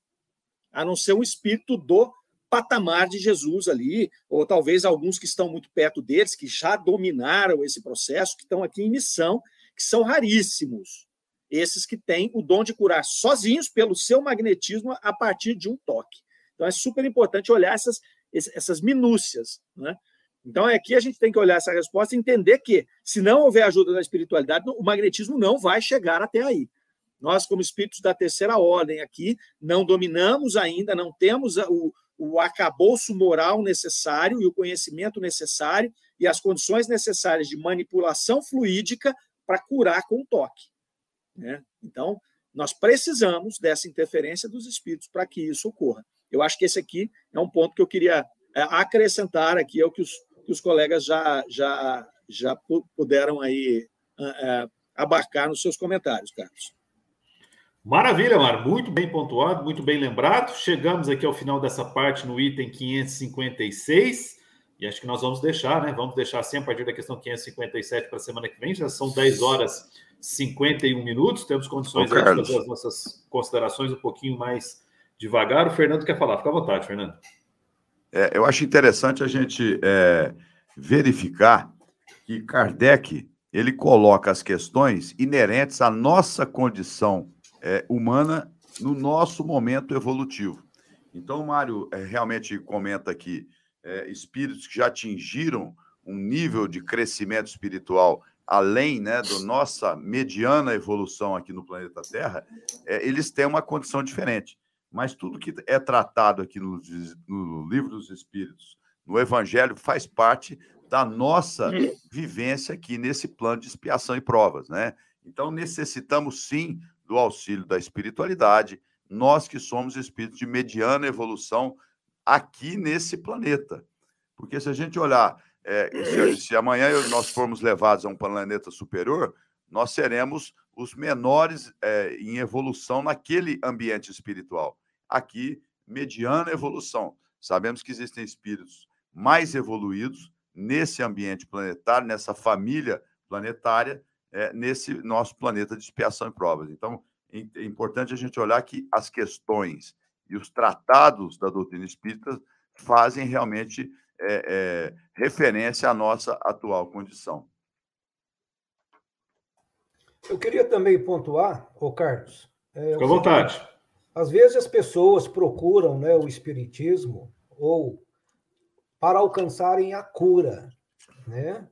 A não ser um espírito do patamar de Jesus ali, ou talvez alguns que estão muito perto deles, que já dominaram esse processo, que estão aqui em missão, que são raríssimos. Esses que têm o dom de curar sozinhos pelo seu magnetismo a partir de um toque. Então é super importante olhar essas, essas minúcias. Né? Então, aqui a gente tem que olhar essa resposta e entender que, se não houver ajuda da espiritualidade, o magnetismo não vai chegar até aí. Nós, como espíritos da terceira ordem aqui, não dominamos ainda, não temos o, o acabouço moral necessário e o conhecimento necessário e as condições necessárias de manipulação fluídica para curar com o toque. Né? Então, nós precisamos dessa interferência dos espíritos para que isso ocorra. Eu acho que esse aqui é um ponto que eu queria é, acrescentar aqui ao que os, que os colegas já, já, já puderam aí uh, abarcar nos seus comentários, Carlos. Maravilha, Mar. Muito bem pontuado, muito bem lembrado. Chegamos aqui ao final dessa parte no item 556. E acho que nós vamos deixar, né? Vamos deixar assim a partir da questão 557 para a semana que vem. Já são 10 horas 51 minutos. Temos condições de fazer as nossas considerações um pouquinho mais devagar. O Fernando quer falar. Fica à vontade, Fernando. É, eu acho interessante a gente é, verificar que Kardec ele coloca as questões inerentes à nossa condição é, humana no nosso momento evolutivo. Então, o Mário é, realmente comenta aqui é, espíritos que já atingiram um nível de crescimento espiritual além né, da nossa mediana evolução aqui no planeta Terra, é, eles têm uma condição diferente. Mas tudo que é tratado aqui no, no Livro dos Espíritos, no Evangelho, faz parte da nossa vivência aqui nesse plano de expiação e provas. Né? Então, necessitamos sim do auxílio da espiritualidade, nós que somos espíritos de mediana evolução aqui nesse planeta. Porque se a gente olhar, é, se, se, amanhã nós formos levados a um planeta superior, nós seremos os menores é, em evolução naquele ambiente espiritual. Aqui, mediana evolução. Sabemos que existem espíritos mais evoluídos nesse ambiente planetário, nessa família planetária, é, nesse nosso planeta de expiação e provas. Então, é importante a gente olhar que as questões e os tratados da doutrina espírita fazem realmente é, é, referência à nossa atual condição. Eu queria também pontuar, ô Carlos. É, Fique à vontade. Às vezes as pessoas procuram né, o espiritismo ou para alcançarem a cura, né?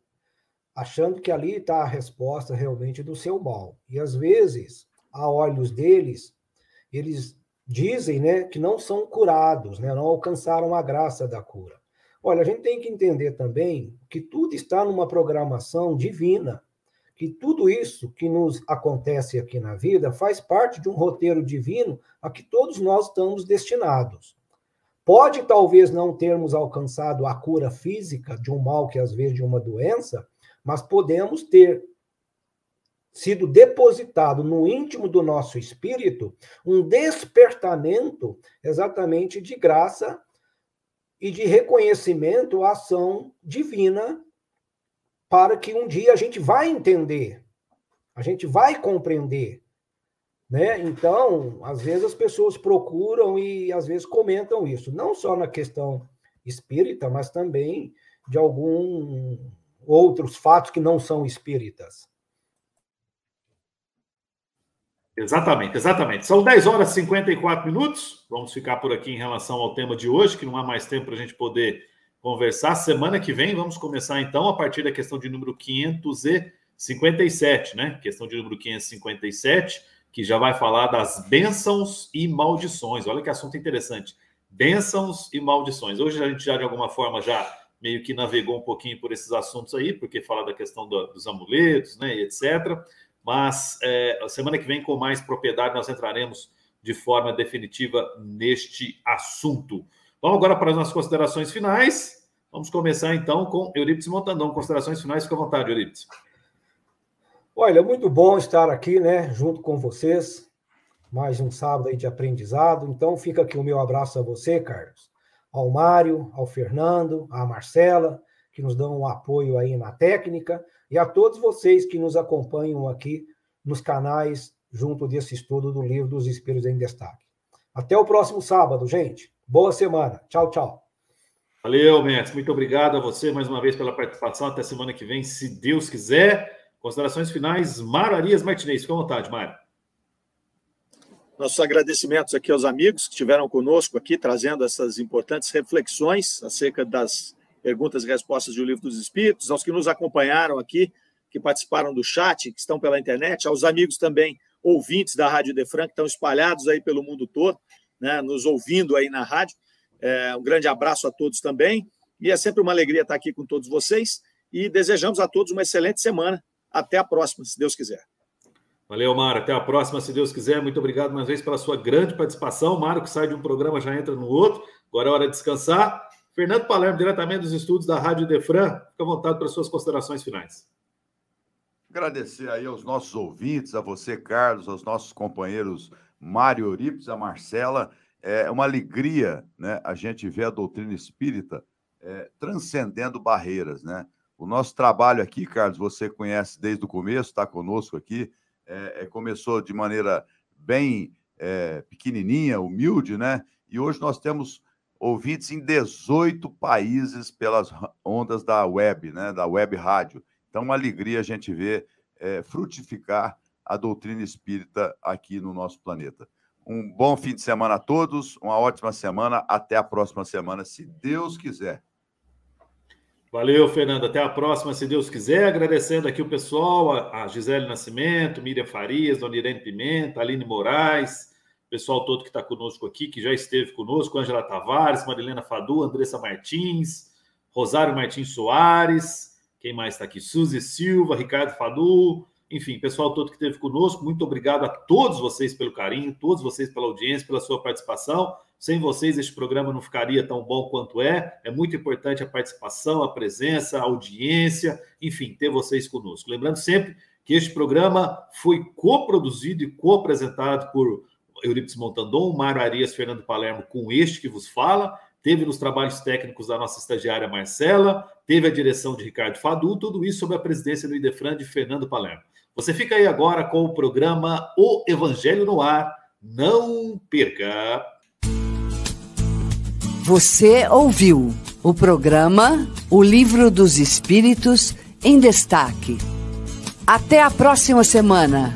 Achando que ali está a resposta realmente do seu mal. E às vezes, a olhos deles, eles dizem né, que não são curados, né, não alcançaram a graça da cura. Olha, a gente tem que entender também que tudo está numa programação divina, que tudo isso que nos acontece aqui na vida faz parte de um roteiro divino a que todos nós estamos destinados. Pode talvez não termos alcançado a cura física de um mal que às vezes de uma doença, mas podemos ter sido depositado no íntimo do nosso espírito um despertamento exatamente de graça e de reconhecimento à ação divina para que um dia a gente vai entender, a gente vai compreender, né? Então, às vezes as pessoas procuram e às vezes comentam isso, não só na questão espírita, mas também de algum outros fatos que não são espíritas. Exatamente, exatamente. São 10 horas e 54 minutos. Vamos ficar por aqui em relação ao tema de hoje, que não há mais tempo para a gente poder conversar. Semana que vem vamos começar então a partir da questão de número 557, né? Questão de número 557, que já vai falar das bênçãos e maldições. Olha que assunto interessante. Bênçãos e maldições. Hoje a gente já de alguma forma já meio que navegou um pouquinho por esses assuntos aí, porque fala da questão do, dos amuletos, né, etc. Mas é, semana que vem, com mais propriedade, nós entraremos de forma definitiva neste assunto. Vamos agora para as nossas considerações finais. Vamos começar então com Eurípides Montandão. Considerações finais, fica à vontade, Eurípides. Olha, muito bom estar aqui, né, junto com vocês. Mais um sábado aí de aprendizado. Então, fica aqui o meu abraço a você, Carlos, ao Mário, ao Fernando, à Marcela, que nos dão um apoio aí na técnica, e a todos vocês que nos acompanham aqui nos canais junto desse estudo do livro dos Espíritos em Destaque. Até o próximo sábado, gente. Boa semana. Tchau, tchau. Valeu, Mestre. Muito obrigado a você mais uma vez pela participação. Até semana que vem, se Deus quiser. Considerações finais, Mário Arias Martinez. Fique à vontade, Mário. Nossos agradecimentos aqui aos amigos que estiveram conosco aqui, trazendo essas importantes reflexões acerca das perguntas e respostas do Livro dos Espíritos, aos que nos acompanharam aqui, que participaram do chat, que estão pela internet, aos amigos também ouvintes da Rádio Defran, que estão espalhados aí pelo mundo todo, né, nos ouvindo aí na rádio. É, um grande abraço a todos também. E é sempre uma alegria estar aqui com todos vocês. E desejamos a todos uma excelente semana. Até a próxima, se Deus quiser. Valeu, Mário. Até a próxima, se Deus quiser. Muito obrigado mais uma vez pela sua grande participação. Mário, que sai de um programa, já entra no outro. Agora é hora de descansar. Fernando Palermo, diretamente dos estúdios da Rádio Defran. Fica à vontade para suas considerações finais. Agradecer aí aos nossos ouvintes, a você, Carlos, aos nossos companheiros Mário Euripides, a Marcela. É uma alegria né, a gente ver a doutrina espírita é, transcendendo barreiras. Né? O nosso trabalho aqui, Carlos, você conhece desde o começo, está conosco aqui, é, é, começou de maneira bem é, pequenininha, humilde, né? E hoje nós temos ouvintes em 18 países pelas ondas da web, né? Da web rádio. Então, uma alegria a gente ver é, frutificar a doutrina espírita aqui no nosso planeta. Um bom fim de semana a todos, uma ótima semana, até a próxima semana, se Deus quiser. Valeu, Fernando. Até a próxima, se Deus quiser. Agradecendo aqui o pessoal, a Gisele Nascimento, Miriam Farias, Dona Irene Pimenta, Aline Moraes, pessoal todo que está conosco aqui, que já esteve conosco, Angela Tavares, Marilena Fadu, Andressa Martins, Rosário Martins Soares, quem mais está aqui? Suzy Silva, Ricardo Fadu, enfim, pessoal todo que esteve conosco, muito obrigado a todos vocês pelo carinho, todos vocês pela audiência, pela sua participação. Sem vocês, este programa não ficaria tão bom quanto é. É muito importante a participação, a presença, a audiência, enfim, ter vocês conosco. Lembrando sempre que este programa foi coproduzido e co-apresentado por Eurípides Montandon, Mário Arias, Fernando Palermo, com este que vos fala teve nos trabalhos técnicos da nossa estagiária Marcela, teve a direção de Ricardo Fadu, tudo isso sob a presidência do Idefran de Fernando Palermo. Você fica aí agora com o programa O Evangelho no Ar. Não perca! Você ouviu o programa O Livro dos Espíritos em Destaque. Até a próxima semana!